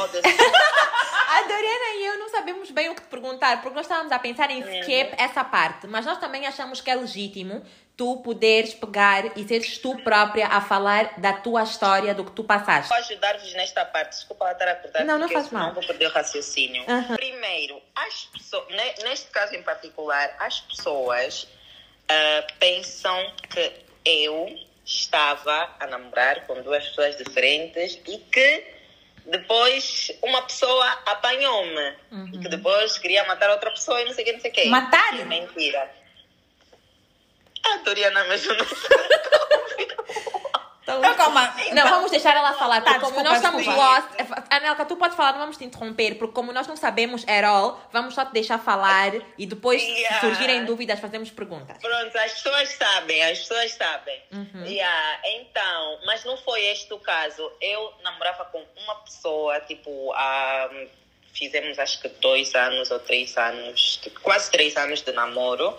A Doriana e eu não sabemos bem o que te perguntar, porque nós estávamos a pensar em skip essa parte, mas nós também achamos que é legítimo tu poderes pegar e seres tu própria a falar da tua história, do que tu passaste. Vou ajudar-vos nesta parte. Desculpa lá estar a cortar. Não, não faz mal. vou perder o raciocínio. Aham. Primeiro, as pessoas, ne- neste caso em particular, as pessoas ah, pensam que eu estava a namorar com duas pessoas diferentes e que depois uma pessoa apanhou-me e que depois queria matar outra pessoa e não sei o que, não sei o que. Matar? Mentira. A Doriana mesmo não Então, Então, calma. Não, vamos deixar ela falar, porque Tá, como desculpa, nós estamos desculpa. lost. Anelka, tu podes falar, não vamos te interromper, porque como nós não sabemos at all, vamos só te deixar falar e depois, se Yeah. surgirem dúvidas, fazemos perguntas. Pronto, as pessoas sabem, as pessoas sabem. Yeah, então, mas não foi este o caso. Eu namorava com uma pessoa, tipo, há, fizemos acho que dois anos ou três anos, quase três anos de namoro.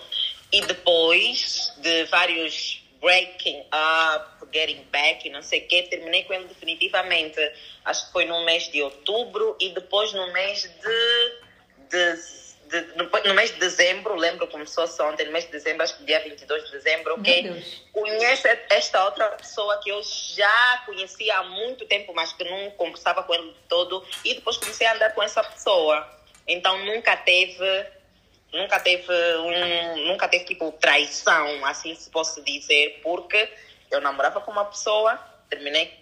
E depois de vários breaking up, getting back e não sei o quê, terminei com ele definitivamente. Acho que foi no mês de outubro e depois no mês de, de de- no, mês de dezembro, lembro como se fosse ontem, no mês de dezembro, acho que dia 22 de dezembro, ok? Conheço esta outra pessoa que eu já conhecia há muito tempo, mas que não conversava com ele todo, e depois comecei a andar com essa pessoa. Então nunca teve, nunca teve um, nunca teve tipo traição, assim se posso dizer, porque eu namorava com uma pessoa, terminei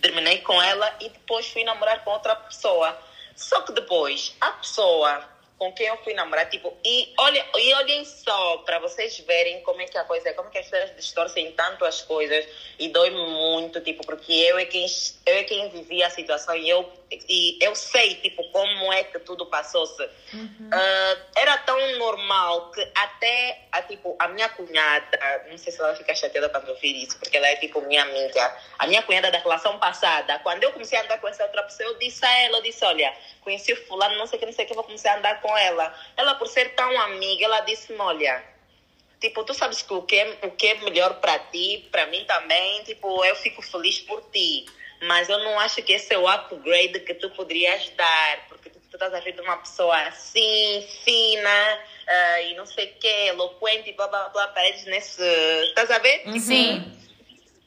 terminei com ela e depois fui namorar com outra pessoa. Só que depois, a pessoa com quem eu fui namorar, tipo, e, olha, e olhem só, para vocês verem como é que a coisa é, como que as pessoas distorcem tanto as coisas e dói-me muito, tipo, porque eu é quem, eu é quem vivia a situação e eu, e eu sei, tipo, como é que tudo passou-se. Ah, era tão normal que até, a, tipo, a minha cunhada, não sei se ela vai ficar chateada quando ouvir isso, porque ela é, tipo, minha amiga, a minha cunhada da relação passada, quando eu comecei a andar com essa outra pessoa, eu disse a ela, eu disse, olha, conheci o fulano, não sei o que, não sei o que, vou começar a andar com ela. Ela, por ser tão amiga, ela disse-me, olha, tipo, tu sabes que o que é, o que é melhor para ti, para mim também, tipo, eu fico feliz por ti. Mas eu não acho que esse é o upgrade que tu poderias dar, porque tu, tu estás a ver de uma pessoa assim, fina, ah, e não sei o que, eloquente, blá blá blá, paredes nesse. Estás a ver? Sim.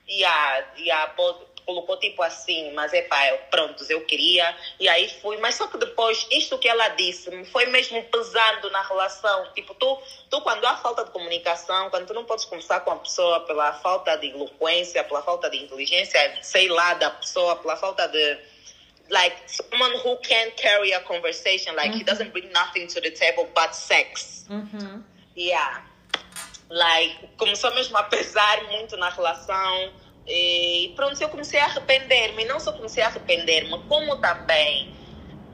E a, e a pô- colocou tipo assim, mas é pá, pronto, eu queria, e aí fui, mas só que depois, isto que ela disse, foi mesmo pesando na relação. Tipo, tu, tu quando há falta de comunicação, quando tu não podes conversar com a pessoa pela falta de eloquência, pela falta de inteligência, sei lá, da pessoa, pela falta de. Like someone who can carry a conversation, like he doesn't bring nothing to the table but sex. Uhum. Yeah. Like, começou mesmo a pesar muito na relação. E pronto, eu comecei a arrepender-me. Não só comecei a arrepender-me, como também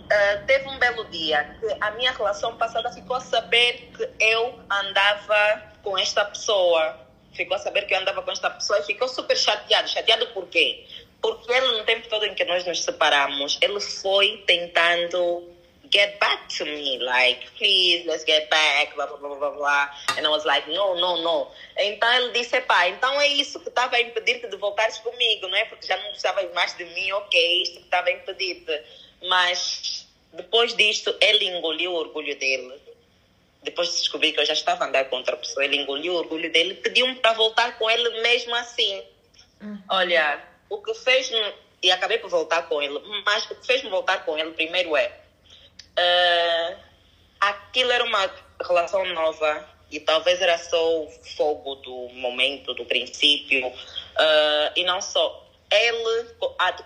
ah, teve um belo dia que a minha relação passada ficou a saber que eu andava com esta pessoa. ficou a saber que eu andava com esta pessoa e ficou super chateado. Chateado por quê? Porque ele, no tempo todo em que nós nos separamos, ele foi tentando get back to me, like, please, let's get back, blá, blá, blá, blá, blá. And I was like, no, no, no. Então ele disse, pá, então é isso que estava a impedir-te de voltares comigo, não é? Porque já não precisavas mais de mim, ok, isto que estava a impedir-te. Mas depois disto, ele engoliu o orgulho dele. Depois de descobrir que eu já estava a andar com outra pessoa, ele engoliu o orgulho dele pediu-me para voltar com ele mesmo assim. Uhum. Olha, o que fez e acabei por voltar com ele, mas o que fez-me voltar com ele primeiro é uh, aquilo era uma relação nova e talvez era só o fogo do momento, do princípio, uh, e não só. Ele,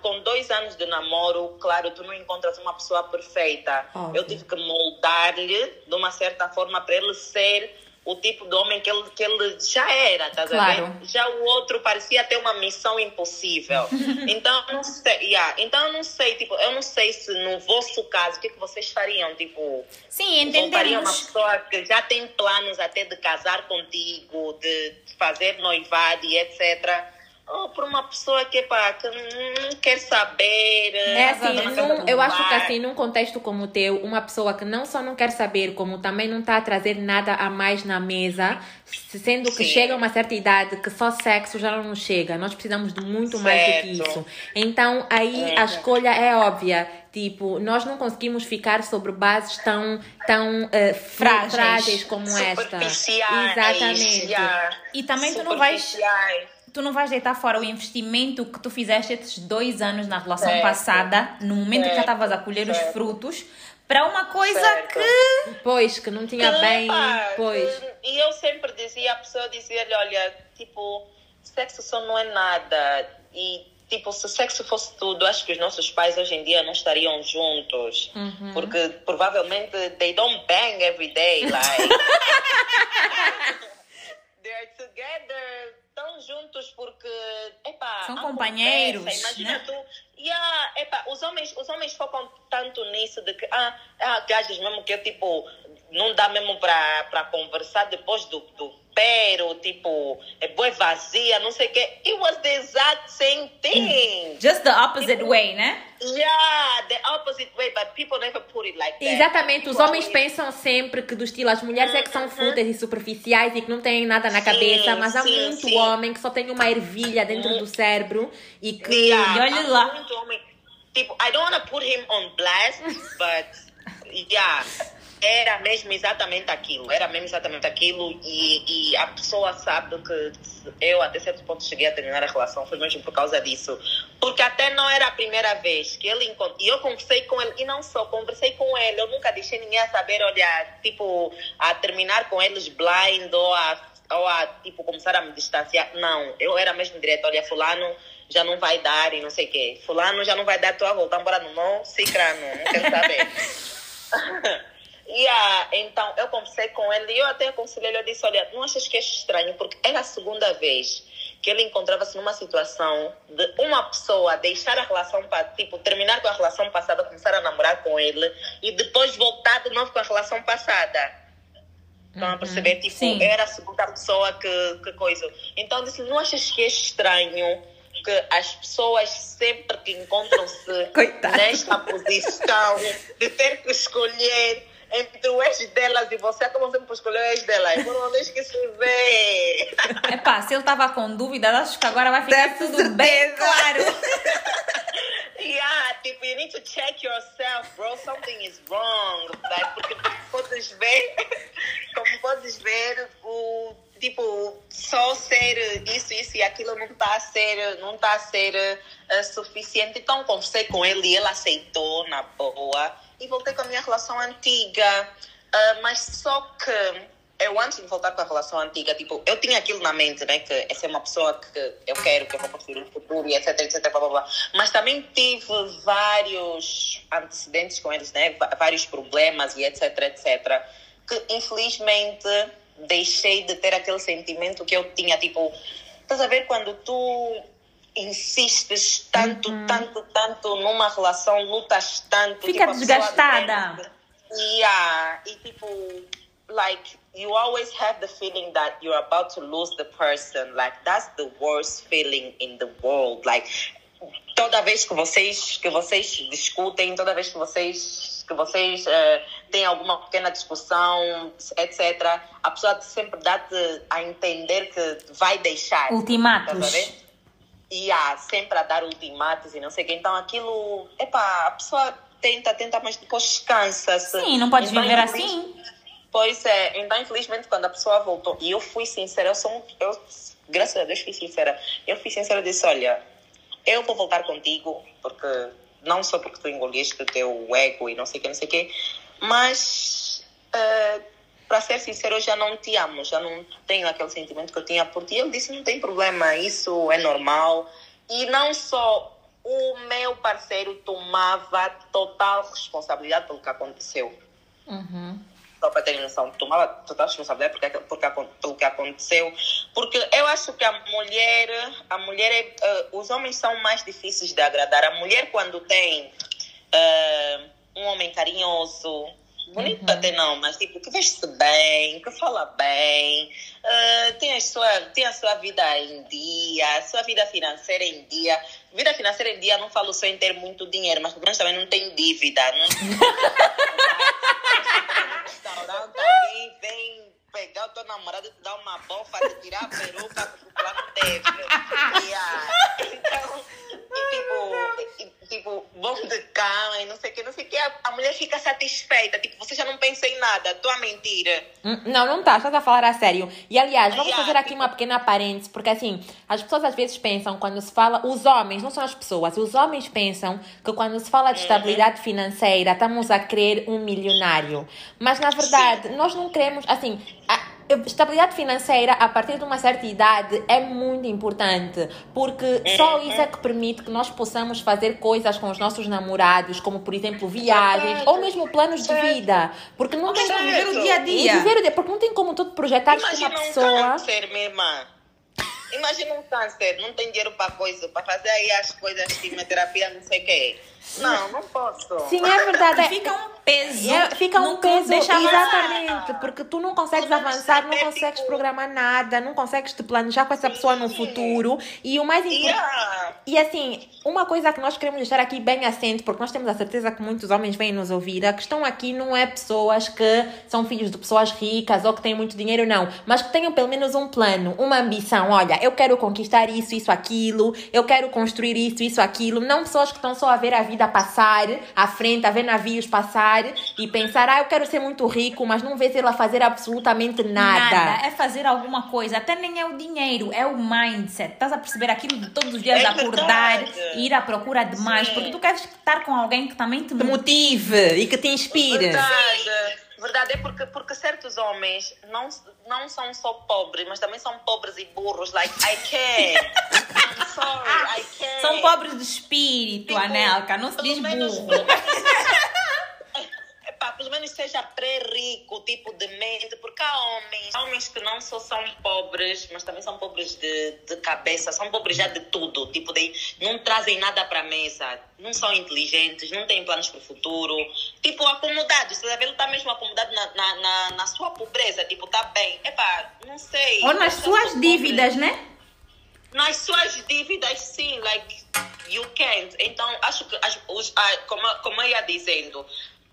com dois anos de namoro, claro, tu não encontras uma pessoa perfeita. Eu tive que moldar-lhe de uma certa forma para ele ser o tipo de homem que ele, que ele já era, tá claro. Vendo? Já o outro parecia ter uma missão impossível. então, não sei, yeah, então eu não sei, tipo, eu não sei se no vosso caso, o que, é que vocês fariam, tipo... Sim, entendemos. Fariam uma pessoa que já tem planos até de casar contigo, de fazer noivado e etc ou por uma pessoa que, pá, que não quer saber. É assim, num, eu acho que assim, num contexto como o teu, uma pessoa que não só não quer saber, como também não está a trazer nada a mais na mesa, sendo que Sim. chega a uma certa idade que só sexo já não chega. Nós precisamos de muito certo. mais do que isso. Então, aí a escolha é óbvia. Tipo, nós não conseguimos ficar sobre bases tão, tão uh, frágeis. frágeis como esta. Exatamente. E também tu não vais tu não vais deitar fora o investimento que tu fizeste esses dois anos na relação certo. passada, no momento certo. que já estavas a colher certo. os frutos, para uma coisa que. Pois, que não tinha que, bem. Pá, pois. Que, e eu sempre dizia, a pessoa dizia-lhe: olha, tipo, sexo só não é nada. E, tipo, se sexo fosse tudo, acho que os nossos pais hoje em dia não estariam juntos. Uhum. Porque provavelmente they don't bang every day, like. They're together estão juntos porque, epá, são companheiros, Imagina né? tu, yeah, epá, os homens, os homens focam tanto nisso de que, ah, ah gajas mesmo que tipo, não dá mesmo para conversar depois do, do pero, tipo, é boa vazia, não sei o quê. It was the exact same thing. Just the opposite tipo, way, né? Yeah, the opposite way, but people never put it like that. Exatamente, os homens pensam sempre que do estilo as mulheres é que são fúteis e superficiais e que não têm nada na sim, cabeça, mas há sim, muito sim. homem que só tem uma ervilha dentro do cérebro e que yeah, e olha lá. Muito homem. Tipo, I don't want to put him on blast, but yeah era mesmo exatamente aquilo, era mesmo exatamente aquilo e, e a pessoa sabe que eu até certo ponto cheguei a terminar a relação foi mesmo por causa disso, porque até não era a primeira vez que ele encontrou, e eu conversei com ele, e não só, conversei com ele, eu nunca deixei ninguém a saber, olhar, tipo, a terminar com eles blind ou a, ou a tipo, começar a me distanciar, não, eu era mesmo direto, olha, fulano já não vai dar e não sei o quê, fulano já não vai dar, tu a voltar embora no não, cicrano, não quero saber. Yeah, então eu conversei com ele e eu até aconselhei ele, eu disse, olha, não achas que é estranho? Porque era a segunda vez que ele encontrava-se numa situação de uma pessoa deixar a relação, tipo, terminar com a relação passada, começar a namorar com ele e depois voltar de novo com a relação passada. Estão a uhum. perceber? Tipo, Sim. era a segunda pessoa que, que coisa. Então eu disse, não achas que é estranho que as pessoas sempre que encontram-se nesta posição de ter que escolher entre o ex delas e você, acabam sempre por escolher o ex delas. Não deixe que se vê. Epá, se ele estava com dúvida, acho que agora vai ficar That's tudo bem claro. yeah, tipo, you need to check yourself, bro. Something is wrong. Like, porque podes ver, como podes ver, o tipo, só ser isso, isso e aquilo não está a ser, não tá a ser uh, suficiente. Então conversei com ele e ele aceitou na boa e voltei com a minha relação antiga. Uh, mas só que eu antes de voltar com a relação antiga, tipo, eu tinha aquilo na mente, né? Que essa é uma pessoa que eu quero, que eu vou construir um futuro e etc, etc, blá, blá, blá. Mas também tive vários antecedentes com eles, né? Vários problemas e etc, etc. Que infelizmente deixei de ter aquele sentimento que eu tinha, tipo, estás a ver quando tu insistes tanto, uhum. tanto, tanto numa relação, lutas tanto. Fica tipo, desgastada. Yeah, e tipo, like you always have the feeling that you're about to lose the person. Like that's the worst feeling in the world. Like toda vez que vocês que vocês discutem, toda vez que vocês que vocês uh, têm alguma pequena discussão, etc. A pessoa sempre dá-te a entender que vai deixar. Ultimatos. E há sempre a dar ultimatos e não sei o que. Então aquilo, epá, a pessoa tenta, tenta, mas depois cansa-se. Sim, não pode então, viver assim. Pois é, então infelizmente quando a pessoa voltou, e eu fui sincera, eu sou um, eu, graças a Deus fui sincera, eu fui sincera e disse, olha, eu vou voltar contigo, porque não só porque tu engoliste o teu ego e não sei o que, não sei o que, mas uh, para ser sincero, eu já não te amo, já não tenho aquele sentimento que eu tinha por ti. Ele disse, não tem problema, isso é normal. E não só o meu parceiro tomava total responsabilidade pelo que aconteceu. Uhum. Só para terem noção, tomava total responsabilidade porque, porque, pelo que aconteceu. Porque eu acho que a mulher, a mulher é, uh, os homens são mais difíceis de agradar. A mulher, quando tem uh, um homem carinhoso, bonito uhum. até não, mas tipo, que veste bem, que fala bem, uh, tem, a sua, tem a sua vida em dia, a sua vida financeira em dia. Vida financeira em dia, não falo só em ter muito dinheiro, mas pelo menos também não tem dívida. Não... restaurante, alguém vem pegar o teu namorado e te dar uma bofa, te tirar a peruca, porque lá não deve. Yeah. Então, tipo, tipo, bom de cama e não sei o que, não sei o que, a, a, mulher fica satisfeita. Tipo, você já não pensa em nada, tua mentira. Hum, não, não tá, estás a falar a sério. E aliás, vamos fazer aqui tipo... uma pequena parêntese, porque assim, as pessoas às vezes pensam, quando se fala, os homens, não são as pessoas, os homens pensam que quando se fala de uhum. estabilidade financeira, estamos a querer um milionário. Mas na verdade, Sim. nós não queremos, assim, a, estabilidade financeira a partir de uma certa idade é muito importante, porque só uhum. isso é que permite que nós possamos fazer coisas com os nossos namorados, como por exemplo viagens ou mesmo planos de vida, porque não tem como viver o dia a dia. Viver porque não tem como tu projetar com uma pessoa. Um câncer, minha irmã. Imagina um câncer, não tem dinheiro para coisa, para fazer aí as coisas, quimioterapia, não sei o quê. Não, não posso. Sim, é verdade. Fica um peso. É, fica um peso, exatamente. Porque tu não consegues avançar, não consegues tipo... programar nada, não consegues te planejar com essa Sim. pessoa no futuro. E o mais importante. Yeah. E assim, uma coisa que nós queremos deixar aqui bem assente, porque nós temos a certeza que muitos homens vêm nos ouvir, a questão aqui não é pessoas que são filhos de pessoas ricas ou que têm muito dinheiro, não. Mas que tenham pelo menos um plano, uma ambição. Olha, eu quero conquistar isso, isso, aquilo, eu quero construir isso, isso, aquilo. Não pessoas que estão só a ver a vida passar à frente, a ver navios passar e pensar, ah, eu quero ser muito rico, mas não ver ele a fazer absolutamente nada. Nada, é fazer alguma coisa. Até nem é o dinheiro, é o mindset. Estás a perceber aquilo de todos os dias é acordar, ir à procura de mais, Sim. porque tu queres estar com alguém que também te, te motive e que te inspire. Verdade. Verdade, é porque, porque certos homens não, não são só pobres, mas também são pobres e burros. Like, I can't. I'm sorry, I can't. São pobres de espírito, tipo, Anelka. Não se diz burro. Epá, pelo menos seja pré-rico, tipo de mente, porque há homens, há homens que não só são pobres, mas também são pobres de, de cabeça, são pobres já de tudo, tipo de não trazem nada para a mesa, não são inteligentes, não têm planos para o futuro, tipo acomodados, você ele está mesmo acomodado na, na, na, na, sua pobreza, tipo, tá bem, epá, não sei. Ou nas suas dívidas, pobres. né? Nas suas dívidas, sim, like, you can't. Então, acho que, as, os, como, como eu ia dizendo,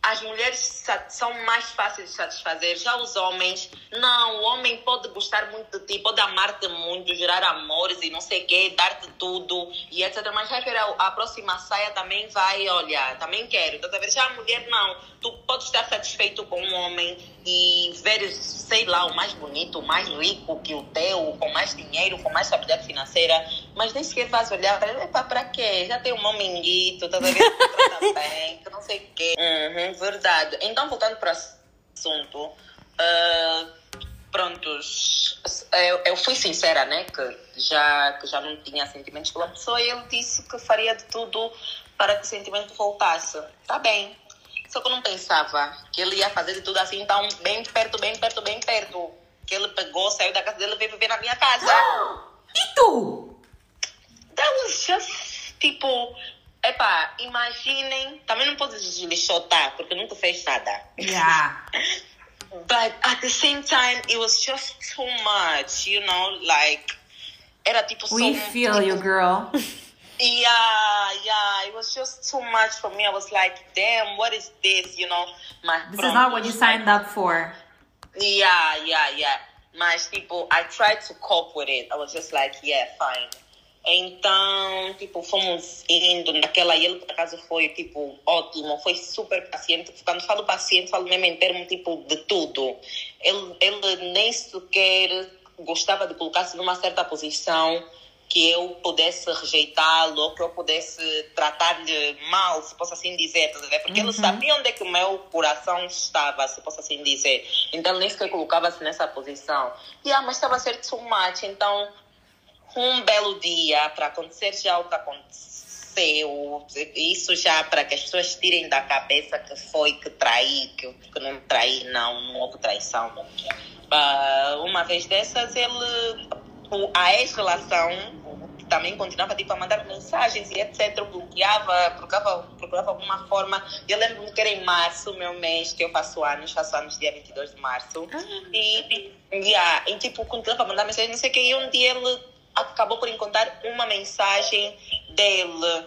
as mulheres são mais fáceis de satisfazer. Já os homens, não. O homem pode gostar muito de ti, pode amar-te muito, gerar amores e não sei o quê, dar-te tudo e etc. Mas vai ver a, a, próxima saia também vai, olha, também quero. Então, já a mulher, não. Tu podes estar satisfeito com um homem e ver, sei lá, o mais bonito, o mais rico que o teu, com mais dinheiro, com mais estabilidade financeira, mas nem sequer vais olhar para ele, para quê? Já tem um hominguito, tá vendo? Bem, que não sei o quê. Uhum, verdade. Então, voltando para o assunto, uh, prontos, eu, eu fui sincera, né, que já, que já não tinha sentimentos pela pessoa e ele disse que faria de tudo para que o sentimento voltasse. Tá bem, só que eu não pensava que ele ia fazer de tudo assim, então, bem perto, bem perto, bem perto. Que ele pegou, saiu da casa dele e veio viver na minha casa. E tu? That was just, tipo, epá, imaginem. Também não podes lixotar, porque nunca fez nada. Yeah. But at the same time, it was just too much, you know, like, era tipo We só feel you, girl. Yeah, yeah, it was just too much for me. I was like, damn, what is this, you know? Mas This is not what you signed up for. Yeah, yeah, yeah. Mas, tipo, I tried to cope with it. I was just like, yeah, fine. Então, tipo, fomos indo naquela e ele, por acaso, foi, tipo, ótimo. Foi super paciente. Quando falo paciente, falo mesmo em termos, tipo, de tudo. Ele, ele nem sequer gostava de colocar-se numa certa posição que eu pudesse rejeitá-lo ou que eu pudesse tratar-lhe mal, se posso assim dizer, tá porque ele sabia onde é que o meu coração estava, se posso assim dizer. Então nem sequer colocava-se nessa posição. E ah, mas estava a ser too much, então um belo dia para acontecer já o que aconteceu, isso já para que as pessoas tirem da cabeça que foi que traí, que, que não traí, não, não houve traição. Ah, uma vez dessas, ele, a ex-relação também continuava tipo, a mandar mensagens e etc. Bloqueava, procurava, procurava alguma forma. Eu lembro-me que era em março, meu mês, que eu faço anos, faço anos dia 22 de março. E, e, ah, e tipo, continuava a mandar mensagens, não sei o que. E um dia ele acabou por encontrar uma mensagem dele.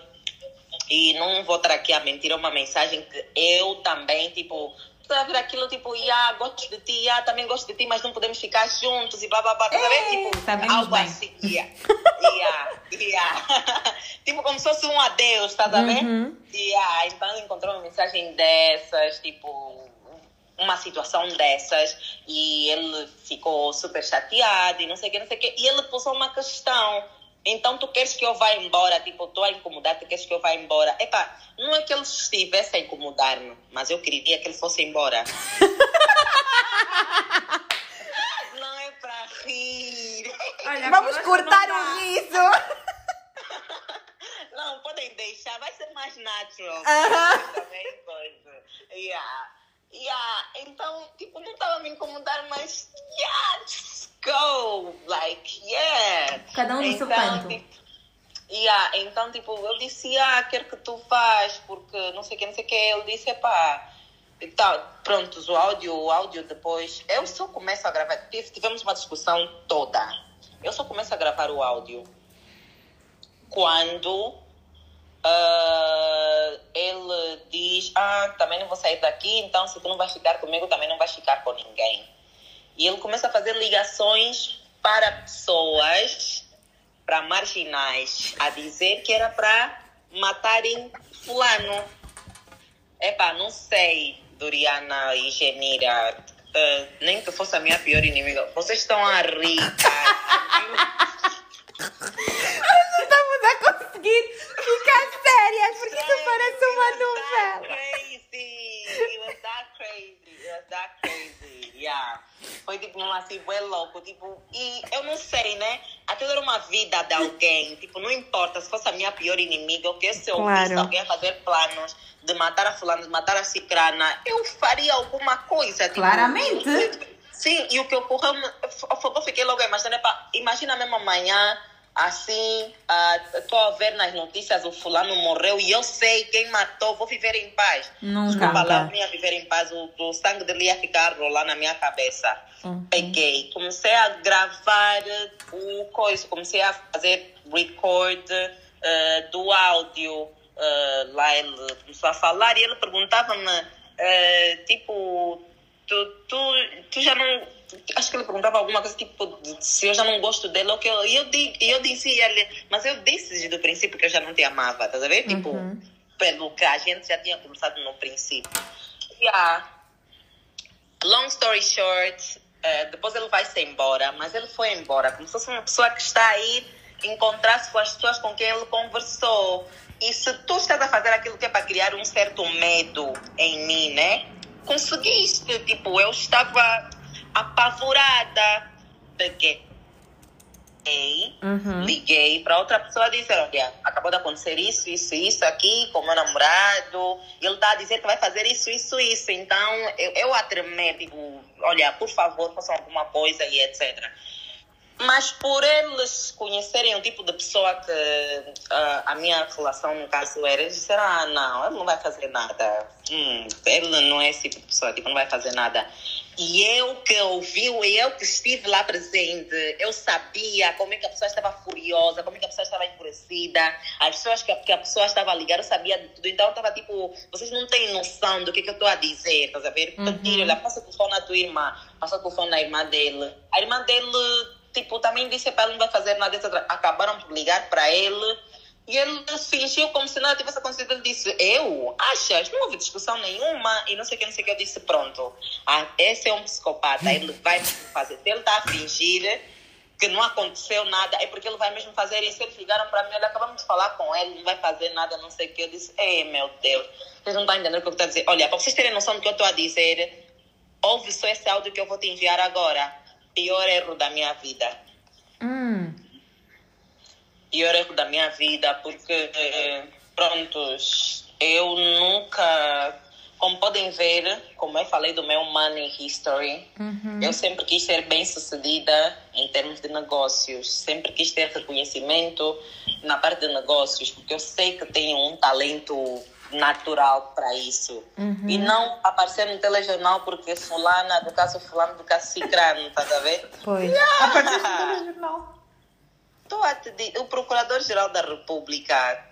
E não vou estar aqui a mentir, é uma mensagem que eu também, tipo, a ver aquilo, tipo, yeah, gosto de ti, yeah, também gosto de ti, mas não podemos ficar juntos e blá blá blá, tá ver? Tipo, sabemos algo bem. assim, yeah, yeah, yeah. tipo, como se fosse um adeus, tá? Uhum. Yeah, então ele encontrou uma mensagem dessas, tipo, uma situação dessas, e ele ficou super chateado e não sei o que, não sei o que, e ele posou uma questão. Então, tu queres que eu vá embora? Tipo, estou a incomodar, tu queres que eu vá embora? Epá, não é que ele estivesse a incomodar-me, mas eu queria que ele fosse embora. não é para rir. Vamos cortar o riso. Não, podem deixar, vai ser mais natural. Aham. Também coisa. Yeah. Yeah. Então, tipo, não estava a me incomodar, mas yeah, just go. Like, yeah. Cada um no seu Então, canto. tipo, yeah. Então, tipo, eu disse, ah, quero que tu faz, porque não sei o que, não sei o que. Ele disse, pá. Tá, pronto, o áudio, o áudio depois. Eu só começo a gravar. tive- Tivemos uma discussão toda. Eu só começo a gravar o áudio quando ah, ele diz: Ah, também não vou sair daqui, então se tu não vais ficar comigo, também não vais ficar com ninguém. E ele começa a fazer ligações para pessoas, para marginais, a dizer que era para matarem Fulano. Epá, não sei, Doriana e Genira. ah, nem que fosse a minha pior inimiga. Vocês estão a rir, cara. Não estamos a conseguir ficar sérias, porque isso parece uma novela. crazy. It was that crazy. It was that crazy. Yeah. Foi tipo um assim, bem louco. Tipo, e eu não sei, né? Aquilo era uma vida de alguém. Tipo, não importa se fosse a minha pior inimiga, ou que se eu Claro. visse alguém fazer planos de matar a fulana, de matar a cicrana, eu faria alguma coisa. Tipo, Claramente. Sim, e o que ocorreu, eu fiquei logo imaginando, imagina mesmo amanhã, assim, estou a ver nas notícias, o fulano morreu e eu sei quem matou, vou viver em paz. Nunca. Desculpa lá, eu ia viver em paz, o, o sangue dele ia ficar rolar na minha cabeça. Uhum. Peguei, comecei a gravar o coisa, comecei a fazer record eh, do áudio. eh, lá ele começou a falar e ele perguntava-me, eh, tipo, tu, tu, tu já não. Acho que ele perguntava alguma coisa tipo se eu já não gosto dele ou que eu. E eu, eu disse ele, mas eu disse desde o princípio que eu já não te amava, tá a ver? Tipo, pelo que a gente já tinha conversado no princípio. Yeah. Long story short, eh, depois ele vai-se embora, mas ele foi embora como se fosse uma pessoa que está aí encontrar-se com as pessoas com quem ele conversou. E se tu estás a fazer aquilo que é para criar um certo medo em mim, né? Conseguiste. Tipo, eu estava apavorada. Peguei. Uhum. Liguei para outra pessoa e disse: Olha, acabou de acontecer isso, isso, isso aqui com meu namorado. Ele está a dizer que vai fazer isso, isso, isso. Então eu, eu a tremer, tipo, olha, por favor, façam alguma coisa e etc. Mas por eles conhecerem o tipo de pessoa que uh, a minha relação, no caso, era, eles disseram: ah, não, ele não vai fazer nada. Hum, ele não é esse tipo de pessoa, tipo, não vai fazer nada. E eu que ouvi, eu que estive lá presente, eu sabia como é que a pessoa estava furiosa, como é que a pessoa estava enfurecida, as pessoas que a, que a pessoa estava a ligar, eu sabia de tudo. Então eu estava tipo, vocês não têm noção do que, que eu estou a dizer, estás a ver? Uhum. Olha, passa o telefone à tua irmã, passa o telefone à irmã dele. A irmã dele, tipo, também disse para ele não vai fazer nada. Acabaram de ligar para ele e ele fingiu como se nada tivesse acontecido. Ele disse: Eu? Achas? Não houve discussão nenhuma. E não sei o que, não sei o que. Eu disse: Pronto. Ah, esse é um psicopata. Ele vai fazer. Se ele está a fingir que não aconteceu nada, é porque ele vai mesmo fazer isso. Eles ligaram para mim, olha, acabamos de falar com ele, não vai fazer nada, não sei o que. Eu disse: Ei, meu Deus. Vocês não estão entendendo o que eu estou a dizer. Olha, para vocês terem noção do que eu estou a dizer, ouve só esse áudio que eu vou te enviar agora. Pior erro da minha vida. Hum pior erro da minha vida, porque, prontos, eu nunca, como podem ver, como eu falei do meu money history, uhum. eu sempre quis ser bem sucedida em termos de negócios, sempre quis ter reconhecimento na parte de negócios, porque eu sei que tenho um talento natural para isso. Uhum. E não aparecer no telejornal porque fulana, do caso fulano, do caso cicrano, tá a ver? Pois. Yeah. Aparecer no telejornal. Estou a te dizer, o Procurador-Geral da República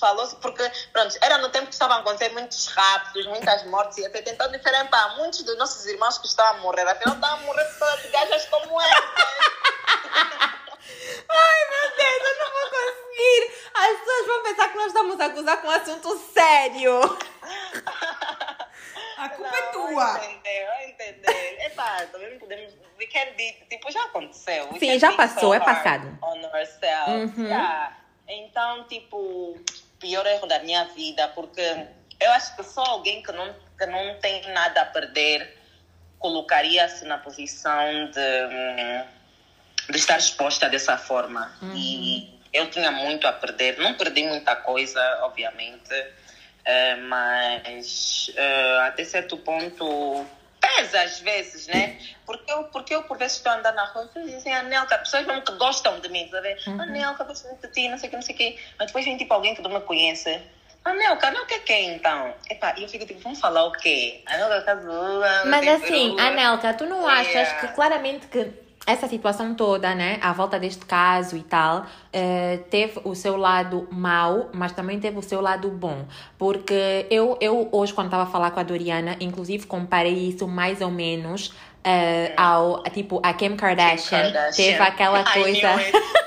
falou porque, pronto, era no tempo que estavam a acontecer muitos raptos, muitas mortes e até Então disseram, pá, muitos dos nossos irmãos que estão a morrer, afinal estão a morrer por gajas como essa. Ai, meu Deus, eu não vou conseguir. As pessoas vão pensar que nós estamos a acusar com um assunto sério. A culpa é não, é tua. Entendeu, entender. Epá, também podemos. We can be, tipo, já aconteceu. We Sim, já passou, é passado. On ourselves. Uhum. Yeah. Então, tipo, pior erro da minha vida, porque eu acho que só alguém que não, que não tem nada a perder colocaria-se na posição de, de estar exposta dessa forma. Uhum. E eu tinha muito a perder. Não perdi muita coisa, obviamente Uh, mas uh, até certo ponto pesa às vezes, né? Porque eu, porque eu por vezes estou a andar na rua e dizem, Anelka, pessoas mesmo que gostam de mim, sabe? Uhum. Anelka, gosto muito de ti, não sei o que, não sei o que. Mas depois vem tipo alguém que não me conhece. Anelka, não quer quem então? E eu fico tipo, vamos falar o quê? Anelka, casula. Mas assim, Anelka, tu não achas yeah. que claramente que essa situação toda, né, à volta deste caso e tal, eh, teve o seu lado mau, mas também teve o seu lado bom. Porque eu, eu hoje, quando estava a falar com a Doriana, inclusive comparei isso mais ou menos uh, ao, tipo, a Kim Kardashian, Kim Kardashian. teve aquela coisa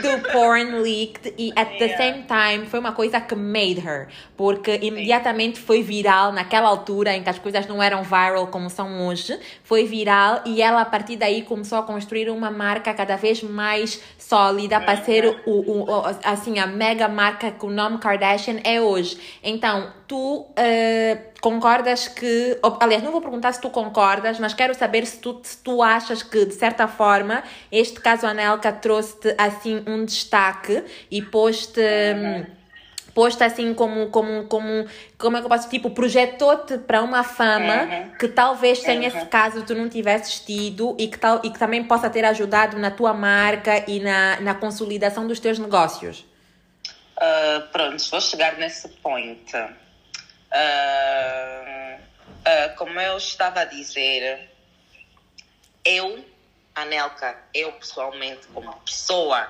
do porn leaked e at the same time foi uma coisa que made her, porque imediatamente foi viral naquela altura em que as coisas não eram viral como são hoje, foi viral e ela a partir daí começou a construir uma marca cada vez mais sólida para ser o, o, o, assim a mega marca que o nome Kardashian é hoje. Então, tu uh, concordas que. Aliás, não vou perguntar se tu concordas, mas quero saber se tu, se tu achas que, de certa forma, este caso Anelka trouxe-te assim um destaque e pôs-te. Uhum. Posto assim como, como, como, como é que eu posso, tipo, projetou-te para uma fama uhum. que talvez sem uhum. esse caso tu não tivesses tido e que, tal, e que também possa ter ajudado na tua marca e na, na consolidação dos teus negócios. Uh, pronto, vou chegar nesse point. Uh, uh, como eu estava a dizer, eu, Anelka, eu pessoalmente, como pessoa,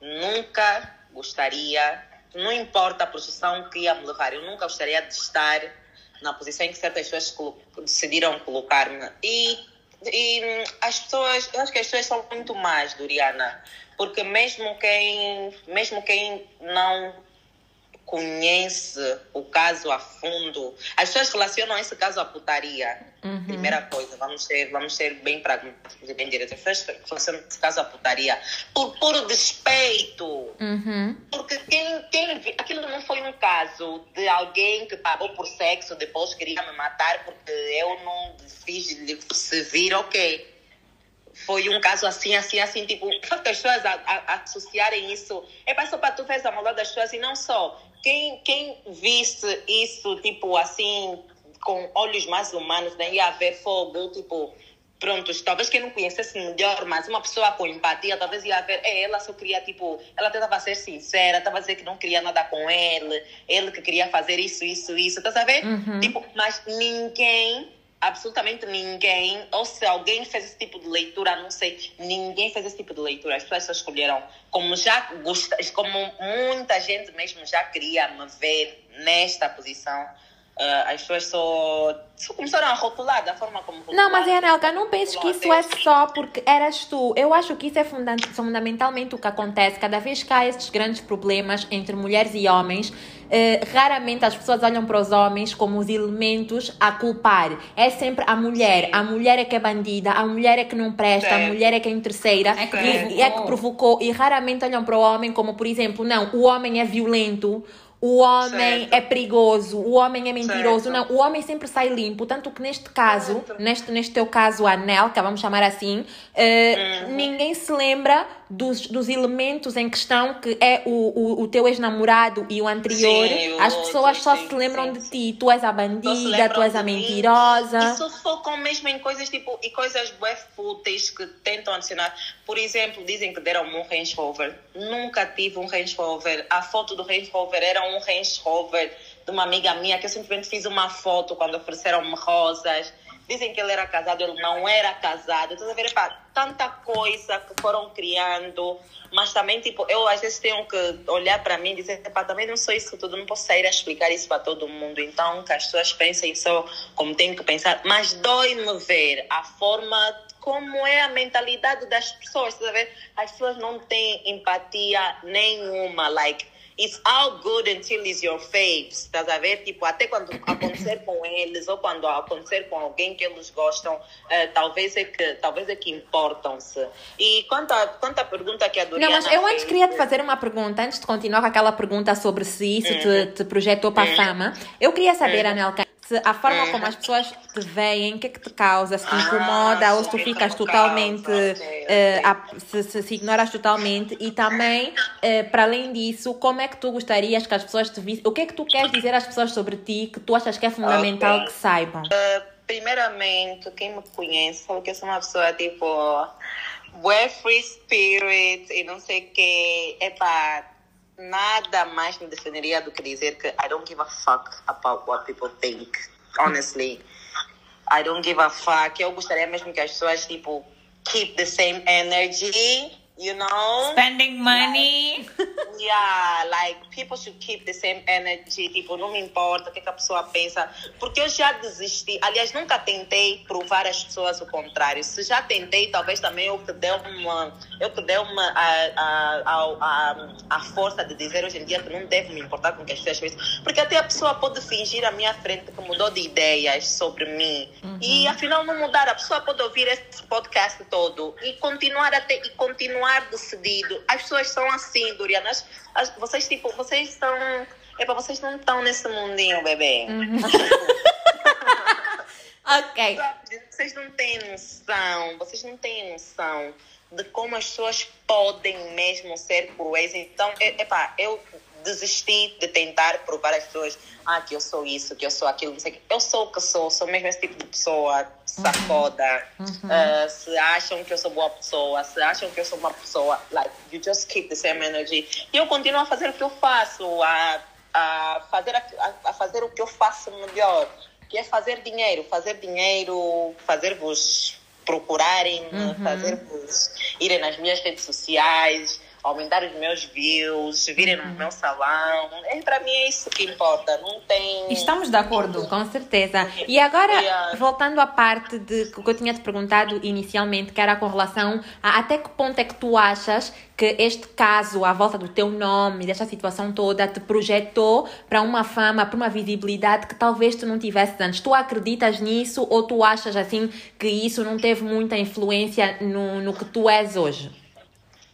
nunca gostaria, não importa a posição que ia me levar, eu nunca gostaria de estar na posição em que certas pessoas decidiram colocar-me. E, e as pessoas, eu acho que as pessoas são muito mais, Doriana, porque mesmo quem, mesmo quem não conhece o caso a fundo. As pessoas relacionam esse caso à putaria. Uhum. Primeira coisa, vamos ser, vamos ser bem pragmáticos e bem diretos. As pessoas relacionam esse caso à putaria por puro despeito. Uhum. Porque quem, quem, aquilo não foi um caso de alguém que pagou por sexo, depois queria me matar porque eu não fiz se vir, ok foi um caso assim, assim, assim, tipo, as pessoas a, a, a associarem isso, é só para tu ver a maldade das pessoas e não só quem, quem visse isso, tipo, assim, com olhos mais humanos, né? ia ver fogo, tipo, pronto, talvez quem não conhecesse melhor, mas uma pessoa com empatia, talvez ia ver, é, ela só queria, tipo, ela tentava ser sincera, estava a dizer que não queria nada com ele, ele que queria fazer isso, isso, isso, tá sabendo? Uhum. Tipo, mas ninguém, absolutamente ninguém, ou se alguém fez esse tipo de leitura, não sei, ninguém fez esse tipo de leitura, as pessoas só escolheram, como já gosta, como muita gente mesmo já queria me ver nesta posição, Uh, as pessoas só, só, começaram a rotular da forma como rotular. Não, mas Anelka, não penses que isso é só porque eras tu. Eu acho que isso é funda fundamentalmente o que acontece. Cada vez que há esses grandes problemas entre mulheres e homens, uh, raramente as pessoas olham para os homens como os elementos a culpar. É sempre a mulher. A mulher é que é bandida, a mulher é que não presta, a mulher é que é interesseira é que, e, é que provocou. E raramente olham para o homem como, por exemplo, não, o homem é violento o homem certo. é perigoso, o homem é mentiroso. Certo. Não, o homem sempre sai limpo. Tanto que neste caso, neste, neste teu caso, a Nelka, vamos chamar assim, uh, uhum. ninguém se lembra dos, dos elementos em questão que é o, o, o teu ex-namorado e o anterior. Sim, As pessoas sim, só sim, se lembram de ti. Tu és a bandida, tu és a mentirosa. E só focam mesmo em coisas tipo, e coisas bué fúteis que tentam adicionar. Por exemplo, dizem que deram um Range Rover. Nunca tive um Range Rover. A foto do Range Rover era um Range Rover de uma amiga minha que eu simplesmente fiz uma foto quando ofereceram-me rosas. Dizem que ele era casado, ele não era casado. Então, ver, pá, tanta coisa que foram criando, mas também, tipo, eu às vezes tenho que olhar para mim e dizer, pá, também não sou isso tudo, não posso sair a explicar isso para todo mundo. Então, que as pessoas pensem só como têm que pensar. Mas dói-me ver a forma como é a mentalidade das pessoas, tá? As pessoas não têm empatia nenhuma, like it's all good until it's your faves, estás a ver? Tipo, até quando acontecer com eles ou quando acontecer com alguém que eles gostam, uh, talvez é que talvez é que importam-se. E quanto à, quanto à pergunta que a Doriana Não, mas eu antes queria te fazer uma pergunta, antes de continuar com aquela pergunta sobre se isso uhum. te, te projetou para a uhum. fama. Eu queria saber, uhum. Anelka, se a forma como as pessoas te veem, o que é que te causa, se te ah, incomoda ou se tu ficas totalmente, uh, se, se, se, ignoras totalmente. E também, uh, para além disso, como é que tu gostarias que as pessoas te vissem, o que é que tu queres dizer às pessoas sobre ti que tu achas que é fundamental okay. que saibam? Uh, primeiramente, quem me conhece sabe que eu sou uma pessoa tipo, we're free spirit e não sei o que, epá, nada mais me defenderia do que dizer que I don't give a fuck about what people think. Honestly. I don't give a fuck. Eu gostaria mesmo que as pessoas, tipo, keep the same energy you know? Spending money. Like, yeah like people should keep the same energy. Tipo não me importa o que, que, a pessoa pensa. Porque eu já desisti. Aliás nunca tentei provar às pessoas o contrário. Se já tentei talvez também eu que deu uma eu que uma a, a, a, a, força de dizer hoje em dia que não devo me importar com o que as pessoas pensam porque até a pessoa pode fingir à minha frente que mudou de ideias sobre mim. Uhum. e afinal não mudar a pessoa pode ouvir esse podcast todo e continuar até e continuar continuar decidido. As pessoas são assim, Doriana. As, as, vocês, tipo, vocês são. para vocês não estão nesse mundinho, bebê. Uhum. ok. Vocês não têm noção, vocês não têm noção de como as pessoas podem mesmo ser cruéis. Então, é, epá, eu desisti de tentar provar às pessoas ah, que eu sou isso, que eu sou aquilo, não sei o que. Eu sou o que sou, sou mesmo esse tipo de pessoa sacoda. Uhum. Uh, se acham que eu sou boa pessoa, se acham que eu sou uma pessoa, like, you just keep the same energy. E eu continuo a fazer o que eu faço, a, a, fazer, a, a fazer o que eu faço melhor, que é fazer dinheiro, fazer dinheiro, fazer-vos procurarem, uhum. fazer-vos irem nas minhas redes sociais, aumentar os meus views, virem no uhum. meu salão. É, para mim é isso que importa, não tem... Estamos de acordo, com certeza. E agora, yeah. voltando à parte de que eu tinha te perguntado inicialmente, que era com relação a até que ponto é que tu achas que este caso, à volta do teu nome, desta situação toda, te projetou para uma fama, para uma visibilidade que talvez tu não tivesse antes. Tu acreditas nisso ou tu achas assim que isso não teve muita influência no, no que tu és hoje?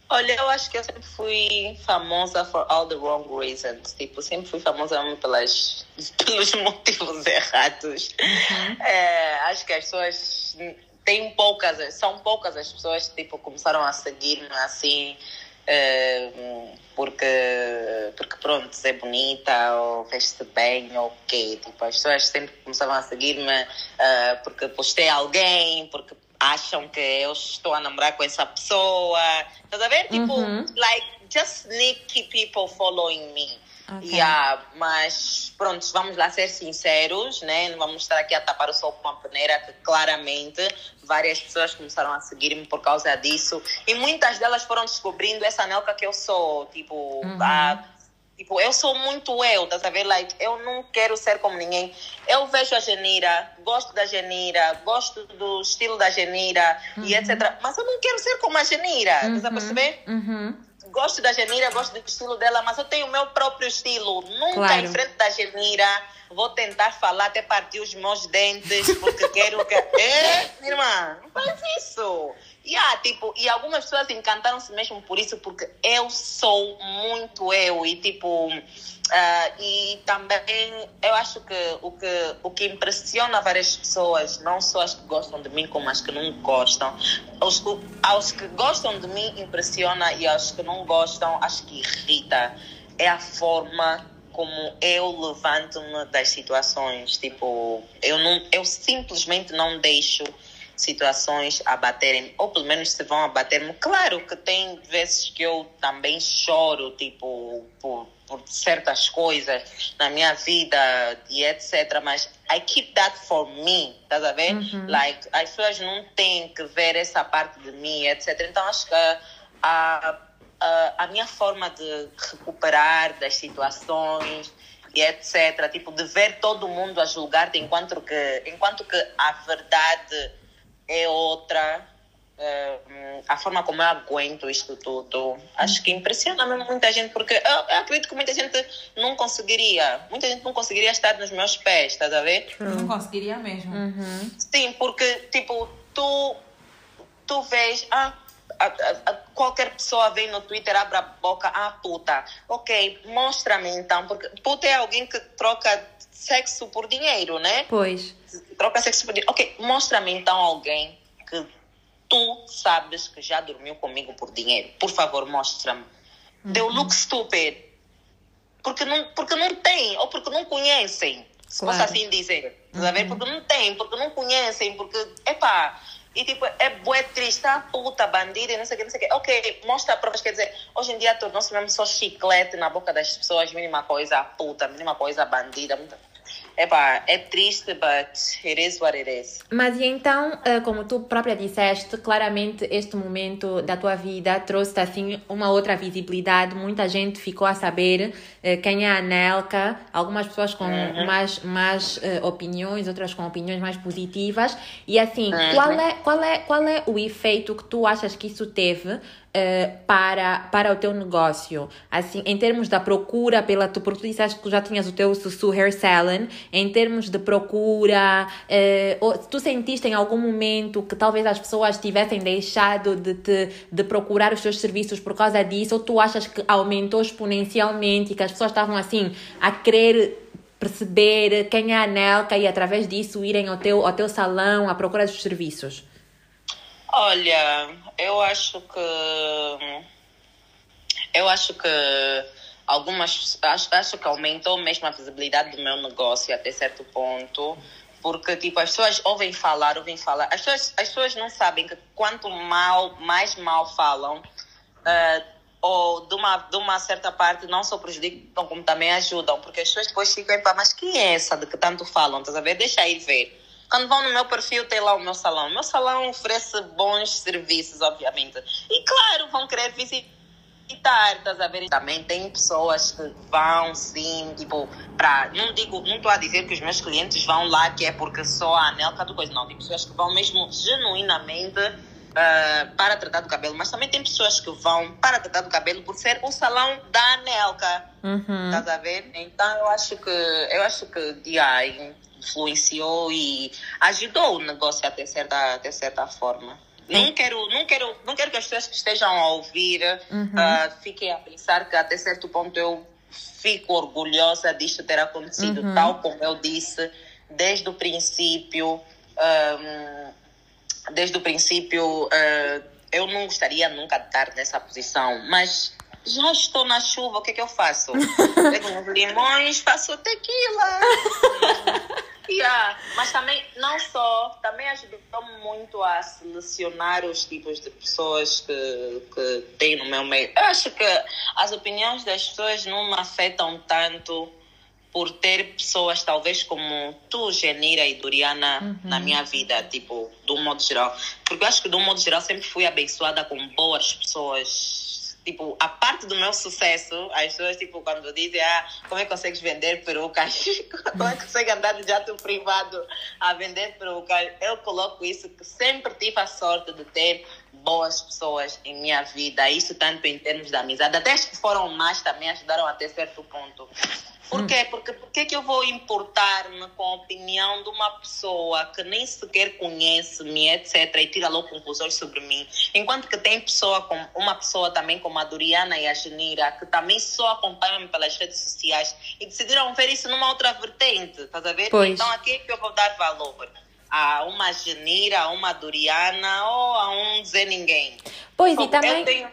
Olha, eu acho que eu sempre fui famosa for all the wrong reasons. Tipo, sempre fui famosa pelas, pelos motivos errados. Uhum. É, acho que as pessoas têm poucas, são poucas as pessoas que tipo, começaram a seguir-me assim. É, porque, porque pronto, é bonita ou veste bem ou o quê. Tipo, as pessoas sempre começavam a seguir-me uh, porque postei alguém, porque acham que eu estou a namorar com essa pessoa. Estás a ver? Tipo, Uhum. like, just sneaky people following me. Ok. Yeah, mas pronto, vamos lá ser sinceros, né? Não vamos estar aqui a tapar o sol com uma peneira que claramente várias pessoas começaram a seguir-me por causa disso. E muitas delas foram descobrindo essa Nelka que eu sou. Tipo, a- tipo, eu sou muito eu, tá ver? Like, eu não quero ser como ninguém. Eu vejo a Genira, gosto da Genira, gosto do estilo da Genira e etc. Mas eu não quero ser como a Genira, tá a perceber? Uhum. Gosto da Genira, gosto do estilo dela, mas eu tenho o meu próprio estilo. Nunca Claro. em frente da Genira vou tentar falar até partir os meus dentes, porque quero que. É, minha irmã, não faz isso. Yeah, tipo, e algumas pessoas encantaram-se mesmo por isso, porque eu sou muito eu. E tipo. Ah, e também eu acho que o, que o que impressiona várias pessoas, não só as que gostam de mim, como as que não gostam, aos, aos que gostam de mim impressiona e aos que não gostam acho que irrita. É a forma como eu levanto-me das situações. Tipo, eu, não, eu simplesmente não deixo situações abaterem, ou pelo menos se vão abater-me. Claro que tem vezes que eu também choro, tipo, por, por certas coisas na minha vida e etc. Mas I keep that for me, estás a ver? Like, as pessoas não têm que ver essa parte de mim, etc. Então acho que a, a, a minha forma de recuperar das situações e etc. Tipo, de ver todo mundo a julgar-te enquanto que, enquanto que a verdade é outra. Eh, a forma como eu aguento isto tudo, acho que impressiona mesmo muita gente, porque eu, eu acredito que muita gente não conseguiria, muita gente não conseguiria estar nos meus pés, estás a ver? Não conseguiria mesmo. Sim, porque, tipo, tu, tu vês, ah, a- a- a- qualquer pessoa vem no Twitter, abre a boca, ah, puta, ok, mostra-me então, porque puta é alguém que troca sexo por dinheiro, né? Pois. Troca sexo por dinheiro. Ok, mostra-me então alguém que tu sabes que já dormiu comigo por dinheiro. Por favor, mostra-me. They look stupid. Porque não, porque não tem, ou porque não conhecem. Se Claro. posso assim dizer. Tá a ver? Porque não tem, porque não conhecem, porque, epá, e tipo, é bué triste, ah, puta, bandida, e não sei o que, não sei o que. Ok, mostra provas, quer dizer, hoje em dia tornou-se mesmo só chiclete na boca das pessoas, mínima coisa, puta, mínima coisa, bandida. muita- Epá, é triste, but it is what it is. Mas e então, eh, como tu própria disseste, claramente este momento da tua vida trouxe assim uma outra visibilidade. Muita gente ficou a saber eh, quem é a Anelka. Algumas pessoas com mais, mais eh, opiniões, outras com opiniões mais positivas. E assim, qual, é, qual, é, qual é o efeito que tu achas que isso teve eh, para, para o teu negócio? Assim, em termos da procura pela tu, porque tu disseste que já tinhas o teu Sussu Hair Salon, em termos de procura, eh, ou tu sentiste em algum momento que talvez as pessoas tivessem deixado de, te, de procurar os teus serviços por causa disso, ou tu achas que aumentou exponencialmente e que as pessoas estavam assim a querer perceber quem é a Nelka e através disso irem ao teu, ao teu salão à procura dos serviços? Olha, eu acho que. Eu acho que algumas. Acho, acho que aumentou mesmo a visibilidade do meu negócio até certo ponto. Porque, tipo, as pessoas ouvem falar, ouvem falar. As pessoas, as pessoas não sabem que quanto mal, mais mal falam, ah, ou de uma, de uma certa parte não só prejudicam, como também ajudam. Porque as pessoas depois ficam, mas quem é essa de que tanto falam? Estás a ver? Deixa aí ver. Quando vão no meu perfil, tem lá o meu salão. O meu salão oferece bons serviços, obviamente. E claro, vão querer visitar, estás a ver? Também tem pessoas que vão, sim, tipo, pra. Não digo, não estou a dizer que os meus clientes vão lá que é porque só a Anelka do coisa. Não, tem pessoas que vão mesmo genuinamente ah, para tratar do cabelo, mas também tem pessoas que vão para tratar do cabelo por ser o salão da Anelka. Uhum. Estás a ver? Então eu acho que eu acho que DI influenciou e ajudou o negócio até certa, até certa forma. Não quero, não, quero, não quero que as pessoas que estejam a ouvir ah, fiquem a pensar que até certo ponto eu fico orgulhosa disto ter acontecido, tal como eu disse, desde o princípio. ahm, desde o princípio, ah, eu não gostaria nunca de estar nessa posição, mas já estou na chuva, o que é que eu faço? Pego uns limões, faço tequila. Yeah, mas também, não só, também ajudou muito a selecionar os tipos de pessoas que, que tem no meu meio. Eu acho que as opiniões das pessoas não me afetam tanto por ter pessoas talvez como tu, Genira e Doriana uhum. na minha vida, tipo, de um modo geral. Porque eu acho que de um modo geral sempre fui abençoada com boas pessoas tipo, a parte do meu sucesso, as pessoas, tipo, quando dizem, ah, como é que consegues vender perucas? como é que consegue andar de jato privado a vender perucas? Eu coloco isso, que sempre tive a sorte de ter boas pessoas em minha vida, isso tanto em termos de amizade, até as que foram mais também ajudaram até certo ponto. Por quê? Porque por que eu vou importar-me com a opinião de uma pessoa que nem sequer conhece-me, etc., e tira logo conclusões sobre mim? Enquanto que tem pessoa com, uma pessoa também como a Doriana e a Genira, que também só acompanham-me pelas redes sociais e decidiram ver isso numa outra vertente, estás a ver? Pois. Então aqui é que eu vou dar valor a uma Genira, a uma Doriana ou a um Zé Ninguém. Pois, e também... Tenho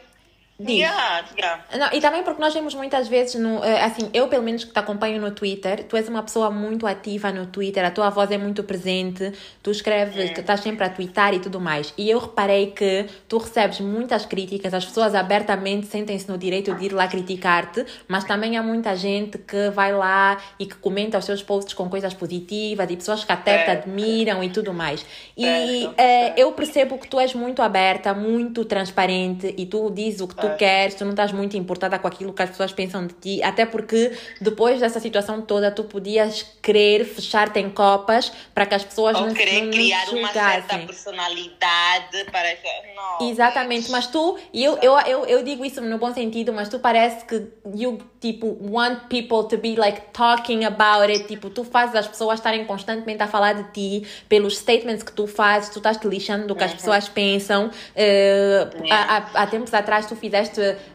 Diz. Yeah, yeah. Não, e também porque nós vemos muitas vezes, no, eh, assim, eu pelo menos que te acompanho no Twitter, tu és uma pessoa muito ativa no Twitter, a tua voz é muito presente, tu escreves, tu estás sempre a twittar e tudo mais. E eu reparei que tu recebes muitas críticas, as pessoas abertamente sentem-se no direito de ir lá criticar-te, mas também há muita gente que vai lá e que comenta os seus posts com coisas positivas e pessoas que até te admiram e tudo mais. E é, eu percebo que tu és muito aberta, muito transparente e tu dizes o que tu queres, tu não estás muito importada com aquilo que as pessoas pensam de ti, até porque depois dessa situação toda tu podias querer fechar-te em copas para que as pessoas Ou não querer não criar uma certa personalidade para não, Exatamente, mas tu, e eu, eu, eu, eu digo isso no bom sentido, mas tu parece que you, tipo, want people to be like talking about it, tipo, tu fazes as pessoas estarem constantemente a falar de ti, pelos statements que tu fazes, tu estás te lixando do que uhum. as pessoas pensam. Uh, há, há, há tempos atrás tu fizeste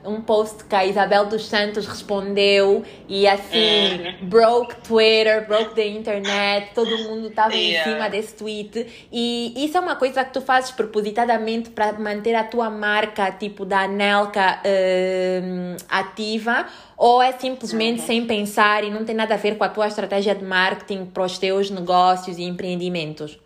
um post que a Isabel dos Santos respondeu e assim, uhum. broke Twitter, broke the internet, todo mundo estava yeah. em cima desse tweet. E isso é uma coisa que tu fazes propositadamente para manter a tua marca, tipo da Anelka, uh, ativa ou é simplesmente uhum. sem pensar e não tem nada a ver com a tua estratégia de marketing para os teus negócios e empreendimentos?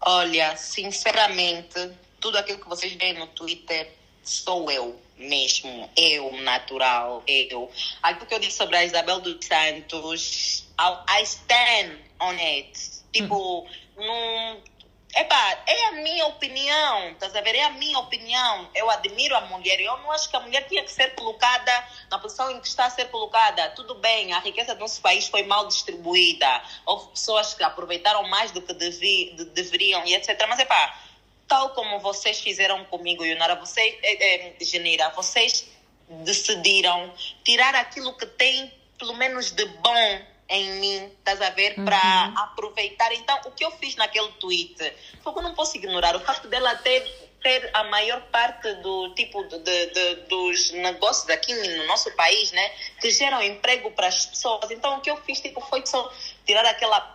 Olha, sinceramente, tudo aquilo que vocês veem no Twitter sou eu mesmo, eu, natural, eu. Aquilo que eu disse sobre a Isabel dos Santos, I stand on it. Tipo, não. Epá, é a minha opinião, estás a ver? É a minha opinião. Eu admiro a mulher. Eu não acho que a mulher tinha que ser colocada na posição em que está a ser colocada. Tudo bem, a riqueza do nosso país foi mal distribuída. Houve pessoas que aproveitaram mais do que devi, de, deveriam e etc. Mas, epá, tal como vocês fizeram comigo, Yunara, vocês, é, é, Genira, vocês decidiram tirar aquilo que tem, pelo menos de bom em mim, estás a ver, uhum. para aproveitar. Então, o que eu fiz naquele tweet foi que eu não posso ignorar o facto dela ter, ter a maior parte do tipo de, de, dos negócios aqui no nosso país, né, que geram emprego para as pessoas. Então, o que eu fiz tipo, foi só tirar aquela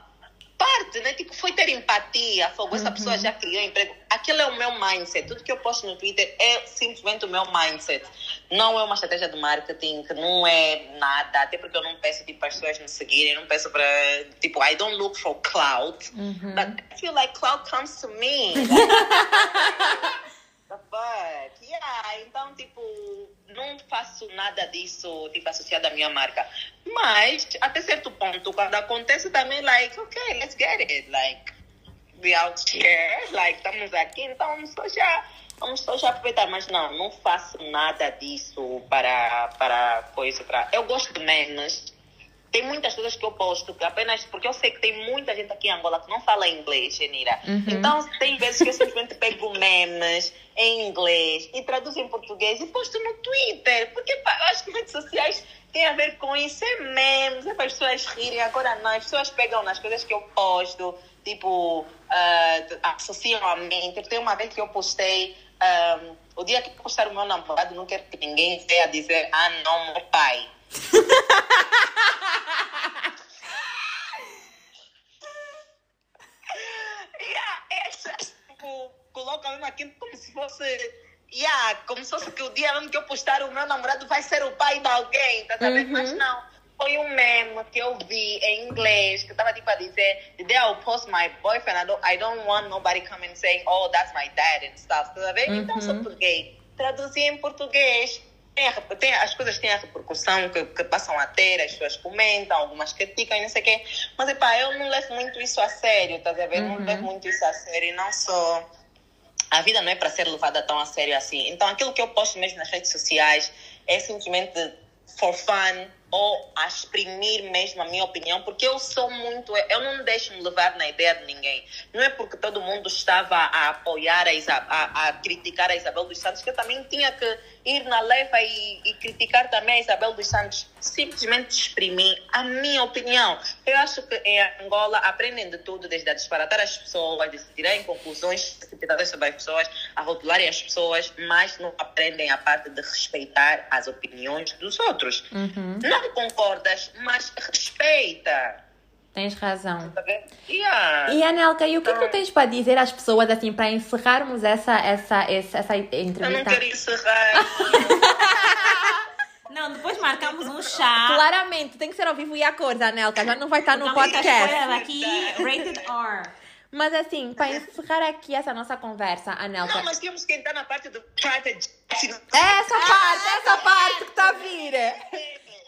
parte, né? Tipo, foi ter empatia, fogo, essa uhum. pessoa já criou emprego. Aquilo é o meu mindset. Tudo que eu posto no Twitter é simplesmente o meu mindset. Não é uma estratégia de marketing, não é nada. Até porque eu não peço tipo, as pessoas me seguirem, não peço para. Tipo, I don't look for clout. Uhum. But I feel like clout comes to me. the fuck? Yeah, então, tipo, não faço nada disso, tipo, associado à minha marca. Mas, até certo ponto, quando acontece também, like, ok, let's get it. Like, we out here, like, estamos aqui, então vamos só já, vamos só já aproveitar. Mas não, não faço nada disso para, para coisa, para... Eu gosto menos tem muitas coisas que eu posto que apenas porque eu sei que tem muita gente aqui em Angola que não fala inglês, Genira. Uhum. Então tem vezes que eu simplesmente pego memes em inglês e traduzo em português e posto no Twitter, porque pá, eu acho que redes sociais têm a ver com isso, é memes, é para as pessoas rirem. Agora não, as pessoas pegam nas coisas que eu posto, tipo, uh, associam a mim. Tipo, tem uma vez que eu postei. Um, ah, o dia que postar o meu namorado, não quero que ninguém venha dizer, ah, não, meu pai. Coloca mesmo aquilo como se fosse. Yeah, como se fosse que o dia mesmo que eu postar o meu namorado vai ser o pai de alguém, tá sabendo? Uhum. Mas não. foi um meme que eu vi em inglês que estava tipo a dizer The day I'll post my boyfriend, I don't, I don't want nobody coming saying, oh, that's my dad and stuff. Tá vendo? Então, Uhum. sou português. Traduzi em português. Tem, a- tem- as coisas têm a repercussão que, que passam a ter, as pessoas comentam, algumas criticam e não sei o quê. Mas, epá, eu não levo muito isso a sério, estás a ver? Não Uhum. levo muito isso a sério. Não sou a vida não é para ser levada tão a sério assim. Então, aquilo que eu posto mesmo nas redes sociais é simplesmente for fun ou a exprimir mesmo a minha opinião, porque eu sou muito. Eu não deixo me levar na ideia de ninguém. Não é porque todo mundo estava a apoiar, a, Isa- a, a criticar a Isabel dos Santos, que eu também tinha que ir na leva e, e criticar também a Isabel dos Santos. Simplesmente exprimir a minha opinião. Eu acho que em Angola aprendem de tudo, desde a disparatar as pessoas, de se tirarem conclusões precipitadas sobre as pessoas, a rotularem as pessoas, mas não aprendem a parte de respeitar as opiniões dos outros. Uhum. Não concordas, mas respeita. Tens razão. Tá? Yeah. E Anelka, e o que, é que tu tens para dizer às pessoas, assim, para encerrarmos essa, essa, essa, essa Eu não entrevista? quero encerrar. Não, depois marcamos um chá. Claramente, tem que ser ao vivo e a cores, Anelka, já não vai estar no podcast. escolha daqui, rated R. Mas assim, para encerrar aqui essa nossa conversa, Anelka. Não, mas temos que entrar na parte do strategy. Essa parte, essa parte que está a vir.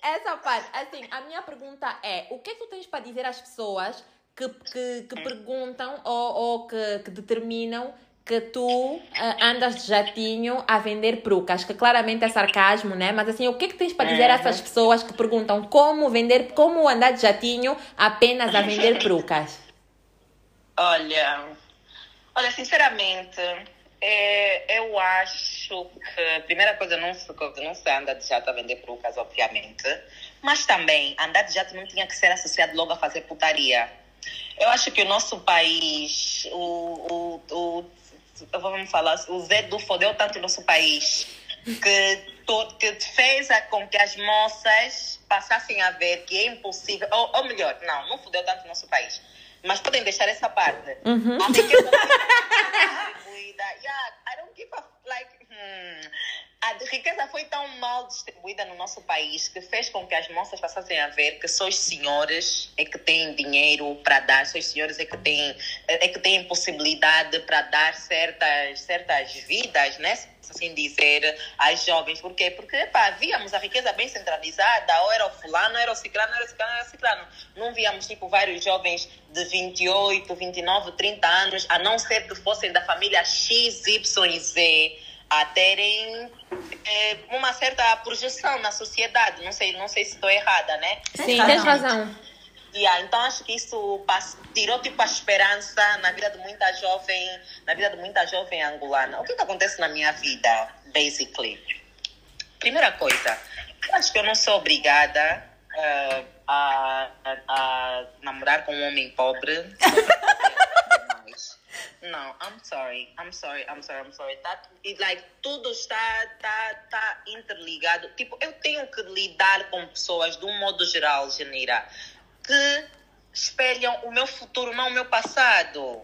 Essa parte. Assim, a minha pergunta é: o que é que tu tens para dizer às pessoas que, que, que perguntam ou, ou que, que determinam que tu ah, andas de jatinho a vender perucas? Que claramente é sarcasmo, né? Mas assim, o que é que tens para dizer a essas pessoas que perguntam como vender, como andar de jatinho apenas a vender perucas? Olha, olha, sinceramente, é, eu acho que a primeira coisa não se, não se anda de jato a vender perucas, obviamente, mas também andar de jato não tinha que ser associado logo a fazer putaria. Eu acho que o nosso país, o vamos falar, o Zé do fodeu tanto o nosso país que, to- que fez com que as moças passassem a ver que é impossível, ou, ou melhor, não, não fodeu tanto o nosso país, mas podem deixar essa parte. Uhum. A riqueza foi distribuída. Yeah, I don't give a like. hmm. A riqueza foi tão mal distribuída no nosso país que fez com que as moças passassem a ver que só os senhores é que têm dinheiro para dar, só os senhores é que têm, é que têm possibilidade para dar certas, certas vidas, né? Assim dizer, às jovens. Por quê? Porque pá, víamos a riqueza bem centralizada, ou era o fulano, era o ciclano, era o ciclano, era o ciclano. Não víamos tipo vários jovens de 28, 29, 30 anos, a não ser que fossem da família X, Y e Z a terem eh, uma certa projeção na sociedade. Não sei, não sei se estou errada, né? Sim, razão. tens razão. Yeah, então acho que isso tirou tipo a esperança na vida de muita jovem, na vida de muita jovem angolana. O que, que acontece na minha vida, basically? Primeira coisa, eu acho que eu não sou obrigada eh, a, a, a namorar com um homem pobre. Não, I'm sorry, I'm sorry, I'm sorry, I'm sorry. It, like, tudo está, tá, tá interligado. Tipo, eu tenho que lidar com pessoas, de um modo geral, Genira, que espelham o meu futuro, não o meu passado.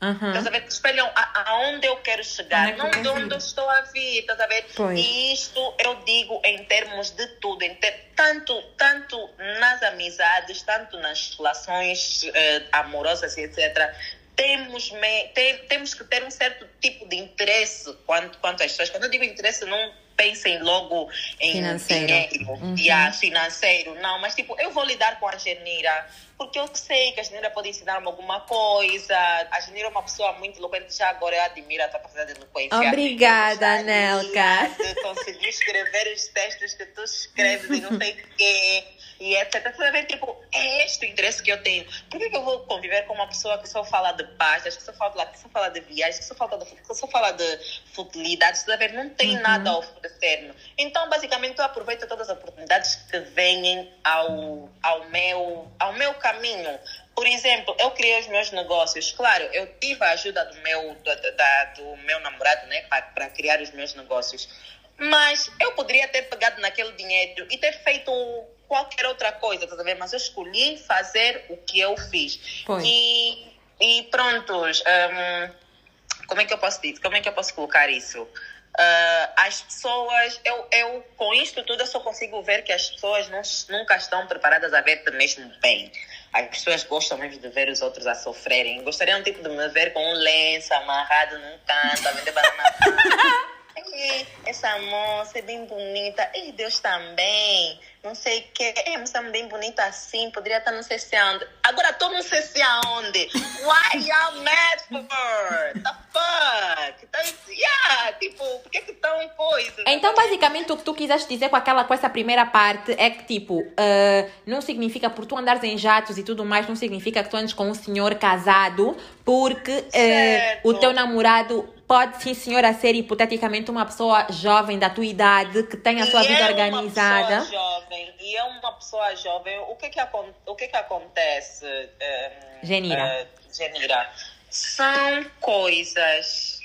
Aham. Estás a ver? Que espelham a- aonde eu quero chegar, é não queres de onde eu estou a vir, estás a ver? Pois. E isto eu digo em termos de tudo, em ter, tanto, tanto nas amizades, tanto nas relações eh, amorosas etc. Temos, me, tem- temos que ter um certo tipo de interesse quanto, quanto às pessoas. Quando eu digo interesse, não pensem logo em Financeiro. dinheiro, Uhum. yeah, financeiro, não, mas tipo, eu vou lidar com a Genira, porque eu sei que a Genira pode ensinar-me alguma coisa. A Genira é uma pessoa muito eloquente, já agora eu admiro a tua capacidade de eloquência. Obrigada, Anelka. De conseguir escrever os textos que tu escreves e não sei o quê. E etc. Vê, tipo, é este o interesse que eu tenho. Por que, que eu vou conviver com uma pessoa que só fala de pastas, que só fala, que só fala de viagens, que só, fala de, que só fala de futilidades? Você vê, não tem nada a oferecer-me. Então, basicamente, eu aproveito todas as oportunidades que vêm ao, ao, meu, ao meu caminho. Por exemplo, eu criei os meus negócios. Claro, eu tive a ajuda do meu, da, da- do meu namorado né, para criar os meus negócios. Mas eu poderia ter pegado naquele dinheiro e ter feito qualquer outra coisa, tá vendo? Mas eu escolhi fazer o que eu fiz. Pois. E, e prontos. hum, como é que eu posso dizer? Como é que eu posso colocar isso? Uh, as pessoas, eu, eu com isto tudo eu só consigo ver que as pessoas não, nunca estão preparadas a ver-te mesmo bem. As pessoas gostam mesmo de ver os outros a sofrerem. Gostariam tipo de me ver com um lenço amarrado num canto, a vender banana. Moça é bem bonita. E Deus também. Não sei o que. É, moça bem bonita assim. Poderia estar não sei se aonde. Agora estou não sei se aonde. Why y'all mad for? The fuck? Então, yeah, tipo, por que que tão coisa? Então, basicamente, o que tu quiseste dizer com, aquela, com essa primeira parte é que, tipo, uh, não significa por tu andares em jatos e tudo mais, não significa que tu andes com um senhor casado, porque uh, o teu namorado pode sim, senhora, ser hipoteticamente uma pessoa jovem da tua idade que tem a sua e vida é organizada. Uma pessoa jovem, e é uma pessoa jovem. O que que, o que, que acontece, um, Genira? Uh, Genira? São coisas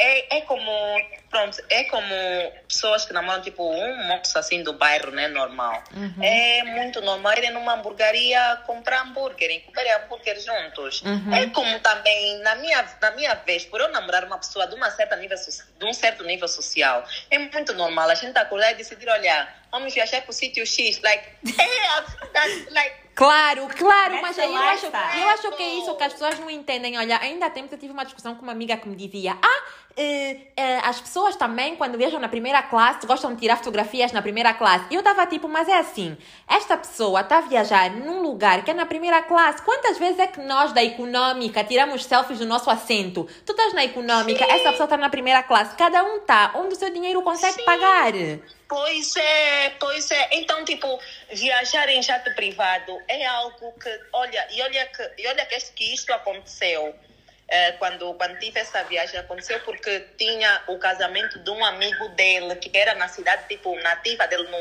é, é como, pronto, é como pessoas que namoram, tipo, um moço assim do bairro, né, normal. Uhum. É muito normal irem numa hamburgueria comprar hambúrguer e comer hambúrguer juntos. Uhum. É como também, na minha, na minha vez, por eu namorar uma pessoa de, uma certa nível, de um certo nível social, é muito normal a gente acordar e decidir, olha, vamos viajar para o sítio X. Like, é, like, Claro, claro, mas aí eu acho, eu acho que é isso que as pessoas não entendem. Olha, ainda há tempo eu tive uma discussão com uma amiga que me dizia: Ah, as pessoas também, quando viajam na primeira classe, gostam de tirar fotografias na primeira classe. E eu tava tipo, mas é assim: esta pessoa está a viajar num lugar que é na primeira classe. Quantas vezes é que nós da econômica tiramos selfies do nosso assento? Tu estás na econômica, Sim. essa pessoa está na primeira classe. Cada um tá onde o seu dinheiro consegue Sim. pagar. Pois é, pois é. Então, tipo, viajar em jato privado é algo que, olha, e olha que, e olha que, que isto aconteceu quando, quando tive essa viagem, aconteceu porque tinha o casamento de um amigo dele, que era na cidade, tipo, nativa dele, no,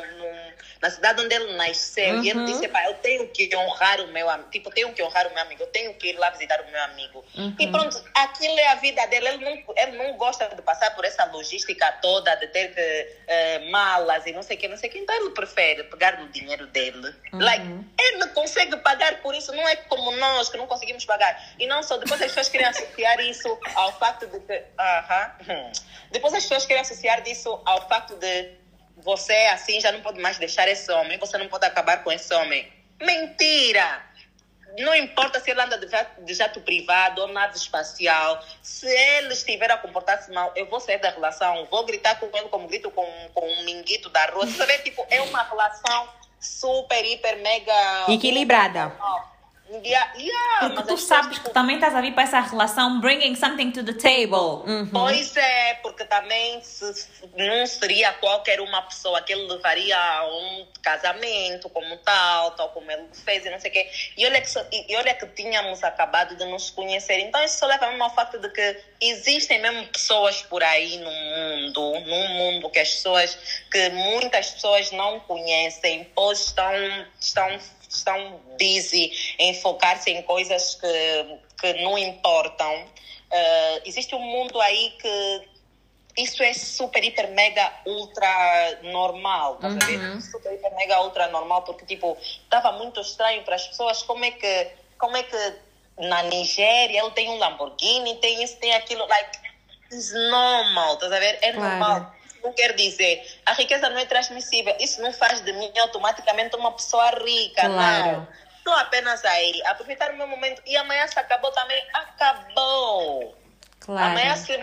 na cidade onde ele nasceu. Uhum. E ele uhum. disse, pá, eu tenho que honrar o meu amigo, tipo, tenho que honrar o meu amigo, eu tenho que ir lá visitar o meu amigo. Uhum. E pronto, aquilo é a vida dele. Ele não, ele não gosta de passar por essa logística toda, de ter que, uh, malas e não sei o que, não sei o que. Então ele prefere pegar no dinheiro dele. Uhum. Like, ele consegue pagar por isso, não é como nós que não conseguimos pagar. E não só, depois as pessoas querem associar isso ao facto de que. Uh -huh. Depois as pessoas querem associar isso ao facto de você assim já não pode mais deixar esse homem, você não pode acabar com esse homem. Mentira! Não importa se ele anda de jato, de jato privado ou nave espacial, se ele estiver a comportar-se mal, eu vou sair da relação, vou gritar com ele como grito com, com um minguito da rua. Você sabe, tipo, é uma relação super, hiper, mega. Equilibrada. Yeah, yeah, Porque tu sabes que também estás a vir para essa relação bringing something to the table. Uhum. Pois é, porque também se, não seria qualquer uma pessoa que ele levaria a um casamento como tal, tal como ele fez e não sei o quê. E olha, que, e olha que tínhamos acabado de nos conhecer. Então isso só leva mesmo ao facto de que existem mesmo pessoas por aí no mundo, num mundo que as pessoas, que muitas pessoas não conhecem, pois estão, estão estão busy em focar-se em coisas que, que não importam. Uh, existe um mundo aí que isso é super, hiper, mega, ultra normal, tá uhum. Super, hiper, mega, ultra normal, porque, tipo, estava muito estranho para as pessoas como é que, como é que na Nigéria ele tem um Lamborghini, tem isso, tem aquilo, like, it's normal, tá a ver? É claro. normal não quer dizer, a riqueza não é transmissível. Isso não faz de mim automaticamente uma pessoa rica, claro. não. Estou apenas aí, aproveitar o meu momento. E amanhã se acabou também, acabou. Claro. Amanhã se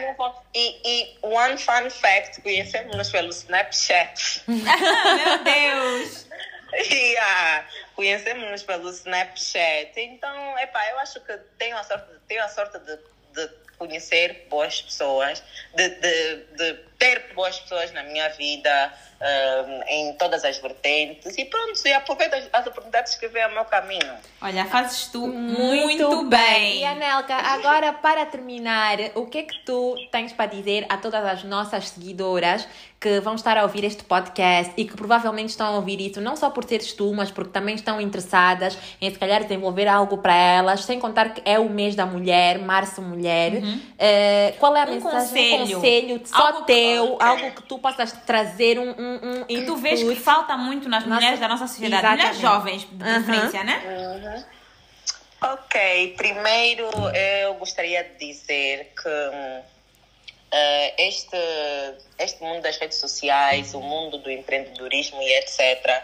e, e one fun fact, conhecemos pelo Snapchat. meu Deus! yeah, conhecemos pelo Snapchat. Então, epá, eu acho que tenho a sorte, tenho a sorte de, de conhecer boas pessoas, de, de, de ter boas pessoas na minha vida, um, em todas as vertentes. E pronto, e aproveito as, as oportunidades que vêm ao meu caminho. Olha, fazes tu muito, muito bem. bem. E Anelka, agora para terminar, o que é que tu tens para dizer a todas as nossas seguidoras que vão estar a ouvir este podcast e que provavelmente estão a ouvir isso não só por seres tu, mas porque também estão interessadas em se calhar desenvolver algo para elas, sem contar que é o mês da mulher, março mulher. Uhum. Uh, qual é a um mensagem? Conselho. Um conselho só algo teu, que... algo que tu possas trazer um, um, um Que tu vês que falta muito nas Nossa, mulheres da nossa sociedade, exatamente. mulheres jovens, de preferência, uhum. né? Uhum. Ok, primeiro eu gostaria de dizer que uh, este, este mundo das redes sociais, o mundo do empreendedorismo e etc.,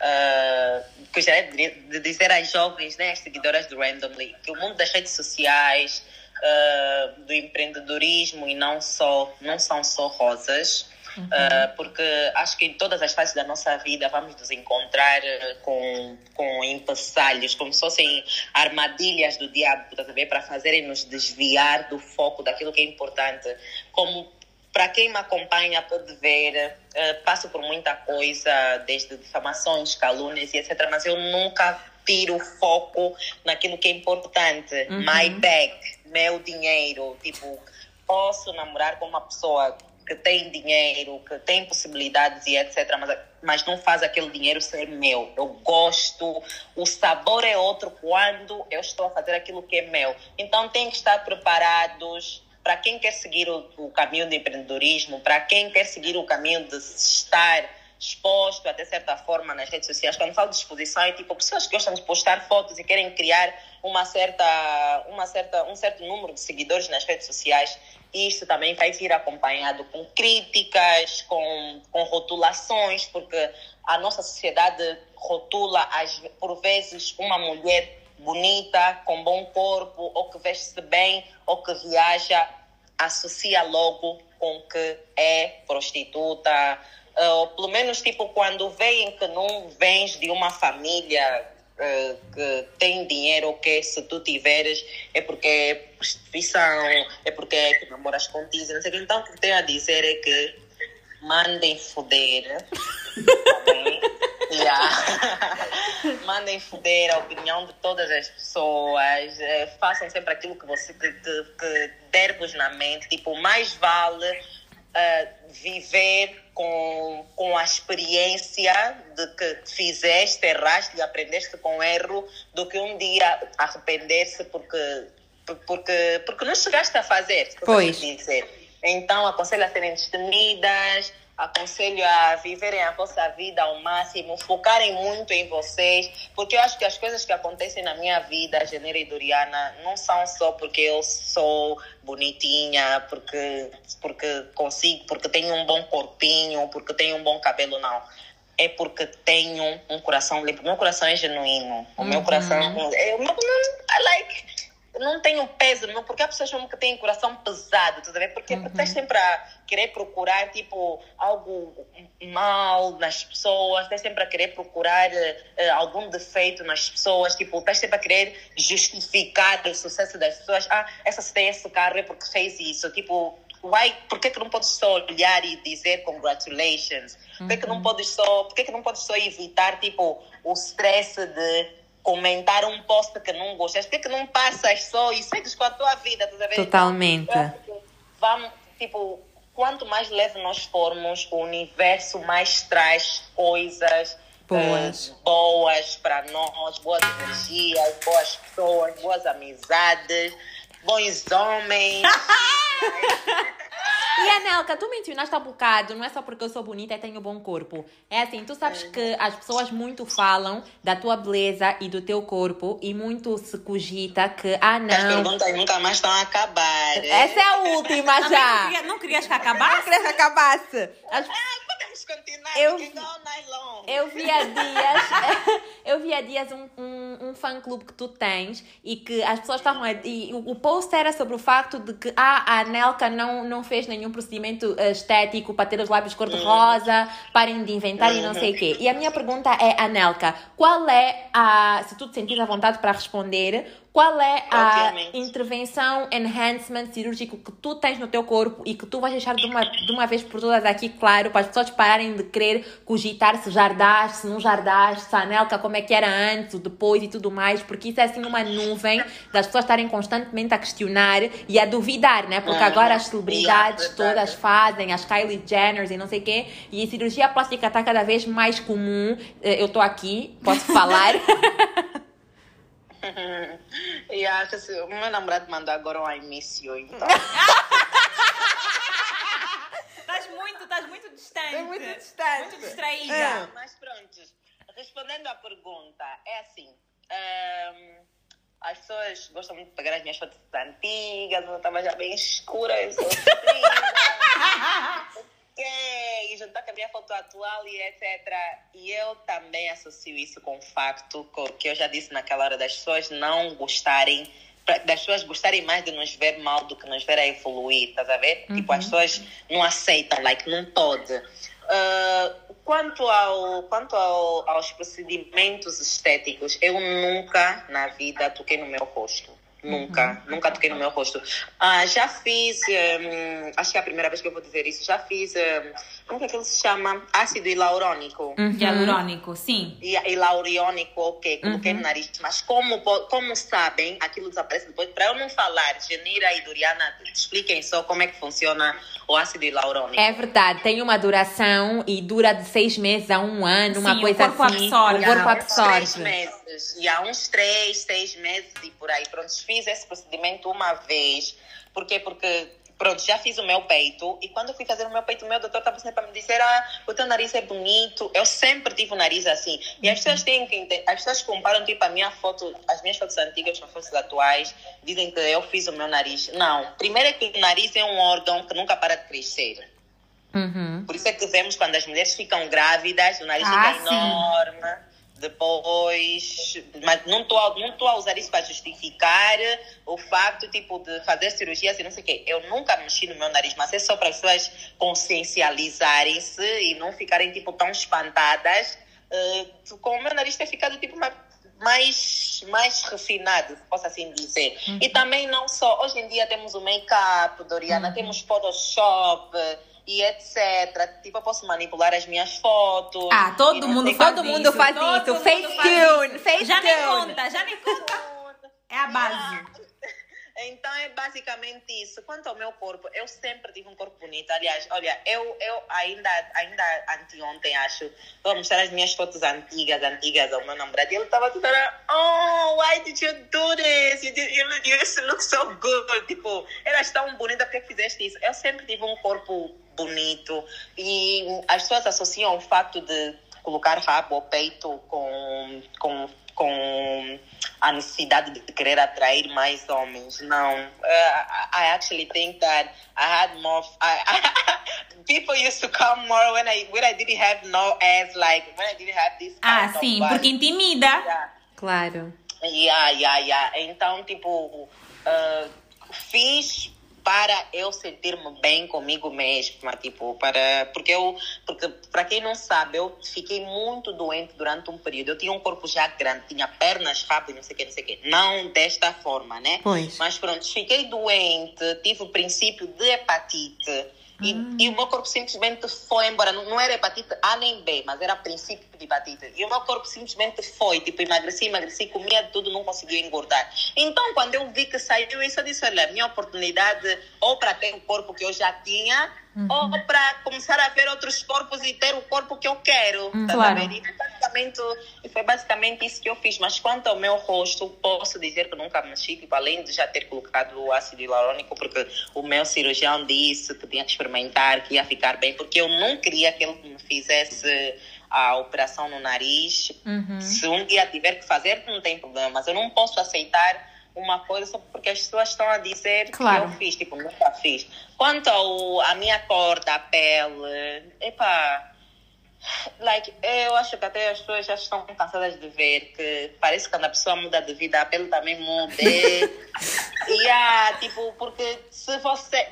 uh, gostaria de dizer às jovens, né, às seguidoras do Randomly, que o mundo das redes sociais, uh, do empreendedorismo e não só, não são só rosas. Uhum. Uh, porque acho que em todas as fases da nossa vida vamos nos encontrar com, com empecilhos, como se fossem armadilhas do diabo, para fazerem nos desviar do foco daquilo que é importante. Como para quem me acompanha pode ver, uh, passo por muita coisa, desde difamações, calúnias e etc. Mas eu nunca tiro foco naquilo que é importante. Uhum. My bag, meu dinheiro. Tipo, posso namorar com uma pessoa que tem dinheiro, que tem possibilidades e etc. Mas, mas não faz aquele dinheiro ser meu. Eu gosto, o sabor é outro quando eu estou a fazer aquilo que é meu. Então tem que estar preparados para quem quer seguir o, o caminho do empreendedorismo, para quem quer seguir o caminho de estar exposto até certa forma nas redes sociais. Quando falo de exposição, é tipo pessoas que gostam de postar fotos e querem criar uma certa, uma certa, um certo número de seguidores nas redes sociais. Isso também vai vir acompanhado com críticas, com, com rotulações, porque a nossa sociedade rotula, por vezes, uma mulher bonita, com bom corpo, ou que veste bem, ou que viaja, associa logo com que é prostituta. Ou pelo menos, tipo, quando veem que não vens de uma família uh, que tem dinheiro, ou que se tu tiveres é porque é prostituição, é porque é que namoras com não sei o que. Então, o que tenho a dizer é que mandem foder. Tá Yeah. Mandem foder a opinião de todas as pessoas. Eh, façam sempre aquilo que você que, que, que der-vos na mente. Tipo, mais vale uh, viver com, com a experiência de que fizeste, erraste e aprendeste com erro, do que um dia arrepender-se porque, porque, porque não chegaste a fazer. Pois. Dizer. Então, aconselho a serem destemidas aconselho a viverem a vossa vida ao máximo, focarem muito em vocês, porque eu acho que as coisas que acontecem na minha vida, Janeira e Doriana, não são só porque eu sou bonitinha, porque, porque consigo, porque tenho um bom corpinho, porque tenho um bom cabelo, não. É porque tenho um coração limpo. Meu coração é genuíno. O meu uhum. coração. É, o meu, I like não tenho peso, não, porque há pessoas que têm coração pesado, tu ver? Porque uhum. estás sempre a querer procurar, tipo, algo mal nas pessoas, estás sempre a querer procurar uh, algum defeito nas pessoas, tipo, estás sempre a querer justificar o sucesso das pessoas. Ah, essa se tem esse carro é porque fez isso. Tipo, why, por que, que não podes só olhar e dizer congratulations? Por que, que não uhum. podes só, por que, que não podes só evitar, tipo, o stress de comentar um post que não gostas, por que não passas só e segues com a tua vida? Tá Totalmente. Vamos, tipo, quanto mais leve nós formos, o universo mais traz coisas boas, uh, boas para nós, boas energias, boas pessoas, boas amizades, bons homens. E Anelka, tu mencionaste há bocado, não é só porque eu sou bonita e tenho bom corpo. É assim, tu sabes que as pessoas muito falam da tua beleza e do teu corpo e muito se cogita que, ah não... As perguntas nunca mais estão a acabar. Essa é a última já. Não, queria, não querias que acabasse? Não querias que acabasse. As... Ah, podemos continuar, eu, long. Eu vi há dias, eu vi há dias um, um, um fã-clube que tu tens e que as pessoas estavam... E o, o post era sobre o facto de que, ah, a Anelka não, não fez nenhum procedimento eh, estético para ter os lábios cor-de-rosa, parem de inventar e não sei o quê. E a minha pergunta é, Anelka, qual é a, se tu te sentires à vontade para responder, qual é a Obviamente. intervenção, enhancement cirúrgico que tu tens no teu corpo e que tu vais deixar de uma, de uma vez por todas aqui, claro, para as pessoas pararem de querer cogitar se jardaste, se não jardaste, se a Anelka como é que era antes, depois e tudo mais, porque isso é assim uma nuvem das pessoas estarem constantemente a questionar e a duvidar, né? Porque agora as celebridades todas fazem, as Kylie Jenners e não sei o quê, e a cirurgia plástica está cada vez mais comum. Eh, eu estou aqui, posso falar. e acho que o meu namorado mandou agora um I miss you, então. Estás muito, estás muito distante. É muito distante. Muito distraída. É. Mas pronto, respondendo à pergunta, é assim. Um, as pessoas gostam muito de pegar as minhas fotos antigas, eu estava já bem escura, eu sou ok, juntar com a minha foto atual e etc. E eu também associo isso com o facto que eu já disse naquela hora das pessoas não gostarem das pessoas gostarem mais de nos ver mal do que nos ver a evoluir, estás a ver? Uhum. Tipo, as pessoas não aceitam, like, não pode. Uh, quanto ao, quanto ao, aos procedimentos estéticos, eu nunca na vida toquei no meu rosto. Nunca, uhum. nunca toquei no meu rosto. Ah, já fiz, um, acho que é a primeira vez que eu vou dizer isso, já fiz, um, como é que ele se chama? Ácido hialurônico. Uhum. Hialurônico, sim. E, hialurônico, ok, coloquei uhum. no nariz. Mas como, como sabem, aquilo desaparece depois. Para eu não falar, Genira e Doriana, expliquem só como é que funciona o ácido hialurônico. É verdade, tem uma duração e dura de seis meses a um ano, uma coisa o corpo assim. Absorve. O corpo absorve. Três meses, e há uns três, seis meses e por aí. Pronto, fiz esse procedimento uma vez. Por quê? Porque pronto, já fiz o meu peito. E quando eu fui fazer o meu peito, o meu doutor estava sempre para me dizer: ah, o teu nariz é bonito. Eu sempre tive o nariz assim. E as pessoas têm que entender, as pessoas comparam tipo a minha foto, as minhas fotos antigas com as fotos atuais, dizem que eu fiz o meu nariz. Não. Primeiro é que o nariz é um órgão que nunca para de crescer. Uhum. Por isso é que vemos quando as mulheres ficam grávidas, o nariz ah, fica enorme depois, mas não estou não tô a usar isso para justificar o facto tipo de fazer cirurgia assim, não sei o quê. Eu nunca mexi no meu nariz, mas é só para as pessoas consciencializarem-se e não ficarem tipo tão espantadas uh, com o meu nariz ter ficado tipo mais mais refinado, se posso assim dizer. Uhum. E também não só, hoje em dia temos o make-up, Doriana, uhum. temos Photoshop, e etc. Tipo, eu posso manipular as minhas fotos. Ah, todo mundo faz Todo mundo faz isso. Facetune, Facetune. Já nem conta, já nem conta. É a base. Então é basicamente isso. Quanto ao meu corpo, eu sempre tive um corpo bonito. Aliás, olha, eu, eu ainda, ainda anteontem, acho, vou mostrar as minhas fotos antigas, antigas ao meu namorado. E ele estava tudo oh, why did you do this? You, did, you, you look so good. Tipo, eras tão bonita, por que fizeste isso? Eu sempre tive um corpo bonito. E as pessoas associam o fato de colocar rabo ou peito com, com, com a necessidade de querer atrair mais homens. Não. Uh, I actually think that I had more. I, people used to come more when I when I didn't have no ass, like when I didn't have this. Ah, sim, porque intimida. Yeah. Claro. Yeah, yeah, yeah. Então, tipo, uh, fiz para eu sentir-me bem comigo mesma, tipo, para porque eu porque para quem não sabe, eu fiquei muito doente durante um período. Eu tinha um corpo já grande, tinha pernas, rabo, não sei o que, não sei o que. Não desta forma, né? Pois. Mas pronto, fiquei doente, tive o princípio de hepatite e, e, o meu corpo simplesmente foi embora. Não, não, era hepatite A nem B, mas era princípio de hepatite. E o meu corpo simplesmente foi. Tipo, emagreci, emagreci, comia tudo, não conseguia engordar. Então, quando eu vi que saiu isso, eu disse: olha, minha oportunidade, ou para ter o corpo que eu já tinha, Uhum. ou para começar a ver outros corpos e ter o corpo que eu quero. Uhum, claro. E, basicamente, e foi basicamente isso que eu fiz. Mas quanto ao meu rosto, posso dizer que nunca mexi, tipo, além de já ter colocado o ácido hialurônico, porque o meu cirurgião disse que tinha que experimentar, que ia ficar bem, porque eu não queria que ele me fizesse a operação no nariz. Uhum. Se um dia tiver que fazer, não tem problema, mas eu não posso aceitar uma coisa só porque as pessoas estão a dizer claro. que eu fiz, tipo, nunca fiz. Quanto ao, a minha cor da pele, epá, like, eu acho que até as pessoas já estão cansadas de ver que parece que quando a pessoa muda de vida, a pele também muda. e, yeah, tipo, porque se você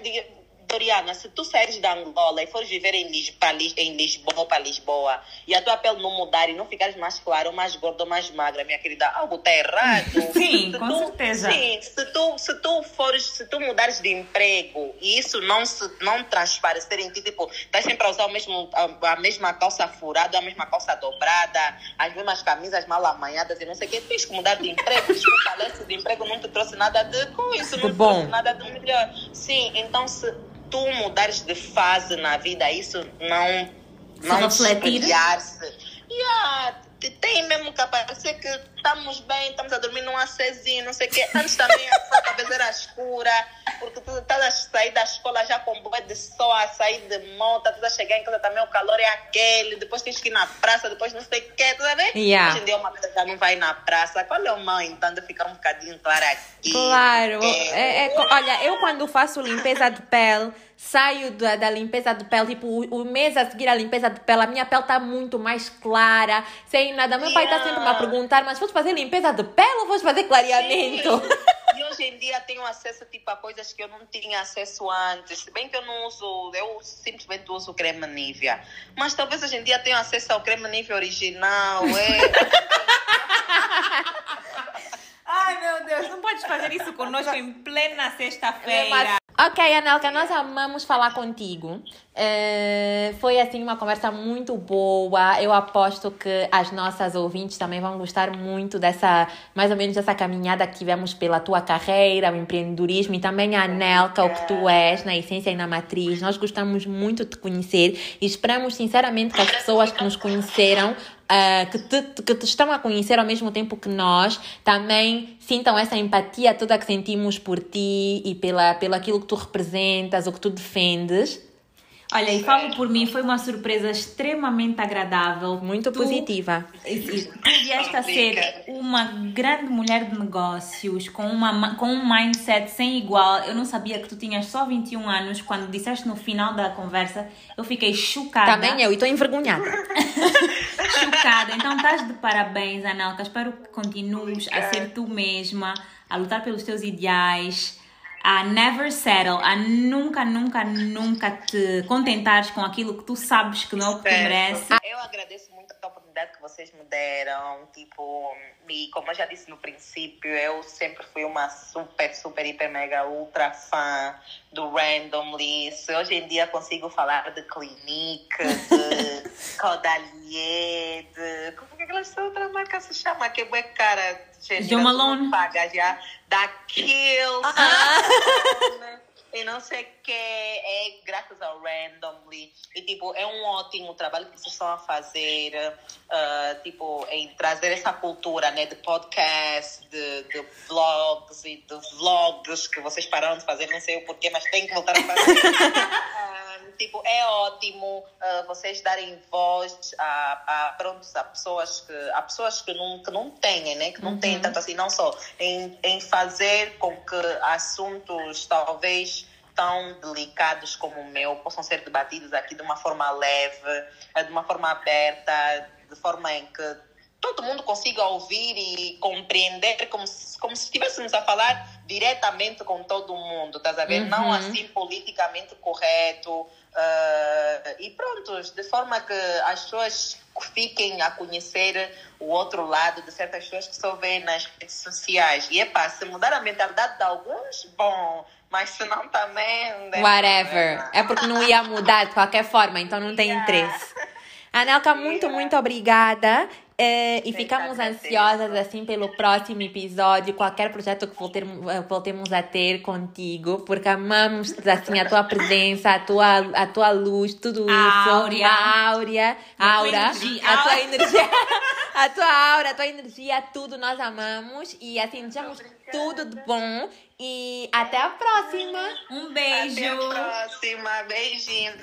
Doriana, se tu saíres da Angola e fores viver em, Lisboa, em Lisboa para Lisboa e a tua pele não mudar e não ficares mais clara, mais gorda ou mais magra, minha querida, algo está errado. Sim, se com tu, certeza. Sim, se tu, se tu fores, se tu mudares de emprego e isso não se não transparecer em ti, tipo, estás sempre a usar o mesmo, a, a, mesma calça furada, a mesma calça dobrada, as mesmas camisas mal amanhadas e não sei o quê, tens que mudar de emprego. Desculpa, esse de emprego não te trouxe nada de coisa, não te bom. trouxe nada de melhor. Sim, então se tu mudares de fase na vida, isso não não espelhar-se. Yeah, tem mesmo que aparecer que estamos bem, estamos a dormir num acezinho, não sei o quê. Antes também a talvez era escura, porque tu estás a sair da escola já com bué de sol, a sair de moto, estás a chegar em casa também, o calor é aquele, depois tens que ir na praça, depois não sei o que, tá vendo? Yeah. Hoje em dia uma pessoa já não vai na praça. Qual é o mal, então, de ficar um bocadinho claro aqui? Claro. É. É, olha, eu quando faço limpeza de pele, saio da, da limpeza de pele, tipo, o, o mês a seguir a limpeza de pele, a minha pele tá muito mais clara, sem nada. Meu pai tá Yeah. sempre me a perguntar, mas foste fazer limpeza de pele ou foste fazer clareamento? Sim. E hoje em dia tenho acesso tipo, a coisas que eu não tinha acesso antes. Se bem que eu não uso, eu simplesmente uso creme Nivea. Mas talvez hoje em dia tenha acesso ao creme Nivea original. É. Ai, meu Deus, não podes fazer isso conosco em plena sexta-feira. Ok, Anelka, nós amamos falar contigo. Eh, foi assim uma conversa muito boa. Eu aposto que as nossas ouvintes também vão gostar muito dessa, mais ou menos dessa caminhada que tivemos pela tua carreira, o empreendedorismo e também a Anelka, o que tu és na essência e na matriz. Nós gostamos muito de te conhecer e esperamos sinceramente que as pessoas que nos conheceram ah, que, te, que te estão a conhecer ao mesmo tempo que nós, também sintam essa empatia toda que sentimos por ti e pela, pelo aquilo que tu representas, o que tu defendes. Olha, e falo por mim, foi uma surpresa extremamente agradável. Muito Tu- positiva. Tu vieste a ser uma grande mulher de negócios, com, uma, ma- com um mindset sem igual. Eu não sabia que tu tinhas só 21 anos. Quando disseste no final da conversa, eu fiquei chocada. Também eu, e estou envergonhada. chocada. Então estás de parabéns, Anelka. Espero que continues a ser tu mesma, a lutar pelos teus ideais, a never settle, a nunca, nunca, nunca te contentares com aquilo que tu sabes que não é o que tu mereces. Eu agradeço muito oportunidade que vocês me deram. Tipo, e como eu já disse no princípio, eu sempre fui uma super, super, hiper, mega, ultra fã do Randomly. Hoje em dia consigo falar de Clinique, de Caudalie, de. Como que aquela outra marca se chama? Que é cara. gente, tu Malone. Paga já. Da Kills. E não sei o que é graças ao Randomly. E, tipo, é um ótimo trabalho que vocês estão a fazer, ah, tipo, em trazer essa cultura, né, de podcast, de, de vlogs e de vlogs que vocês pararam de fazer, não sei o porquê, mas tem que voltar a fazer. Tipo, é ótimo ah, vocês darem voz a, a, pronto, a pessoas que, a pessoas que não, que não têm, né, que não têm tanto assim, não só em, em fazer com que assuntos talvez tão delicados como o meu possam ser debatidos aqui de uma forma leve, eh, de uma forma aberta, de forma em que todo mundo consiga ouvir e compreender como se, como se estivéssemos a falar diretamente com todo mundo, estás a ver? Não Uhum. assim politicamente correto. Eh, e pronto, de forma que as pessoas fiquem a conhecer o outro lado de certas pessoas que só vêem nas redes sociais. E epá, se mudar a mentalidade de alguns, bom, mas se não também. Whatever. É porque não ia mudar de qualquer forma, então não tem Yeah. interesse. Anelka, muito, muito obrigada. Eh, e que ficamos ansiosas assim pelo próximo episódio, qualquer projeto que voltemos, voltemos a ter contigo, porque amamos assim a tua presença, a tua, a tua luz, tudo A isso, áurea. a áurea, A tua aura, energia. a tua energia, a tua aura, a tua energia, tudo nós amamos e assim desejamos tudo de bom e até a próxima. Um Até beijo. a próxima. Beijinho.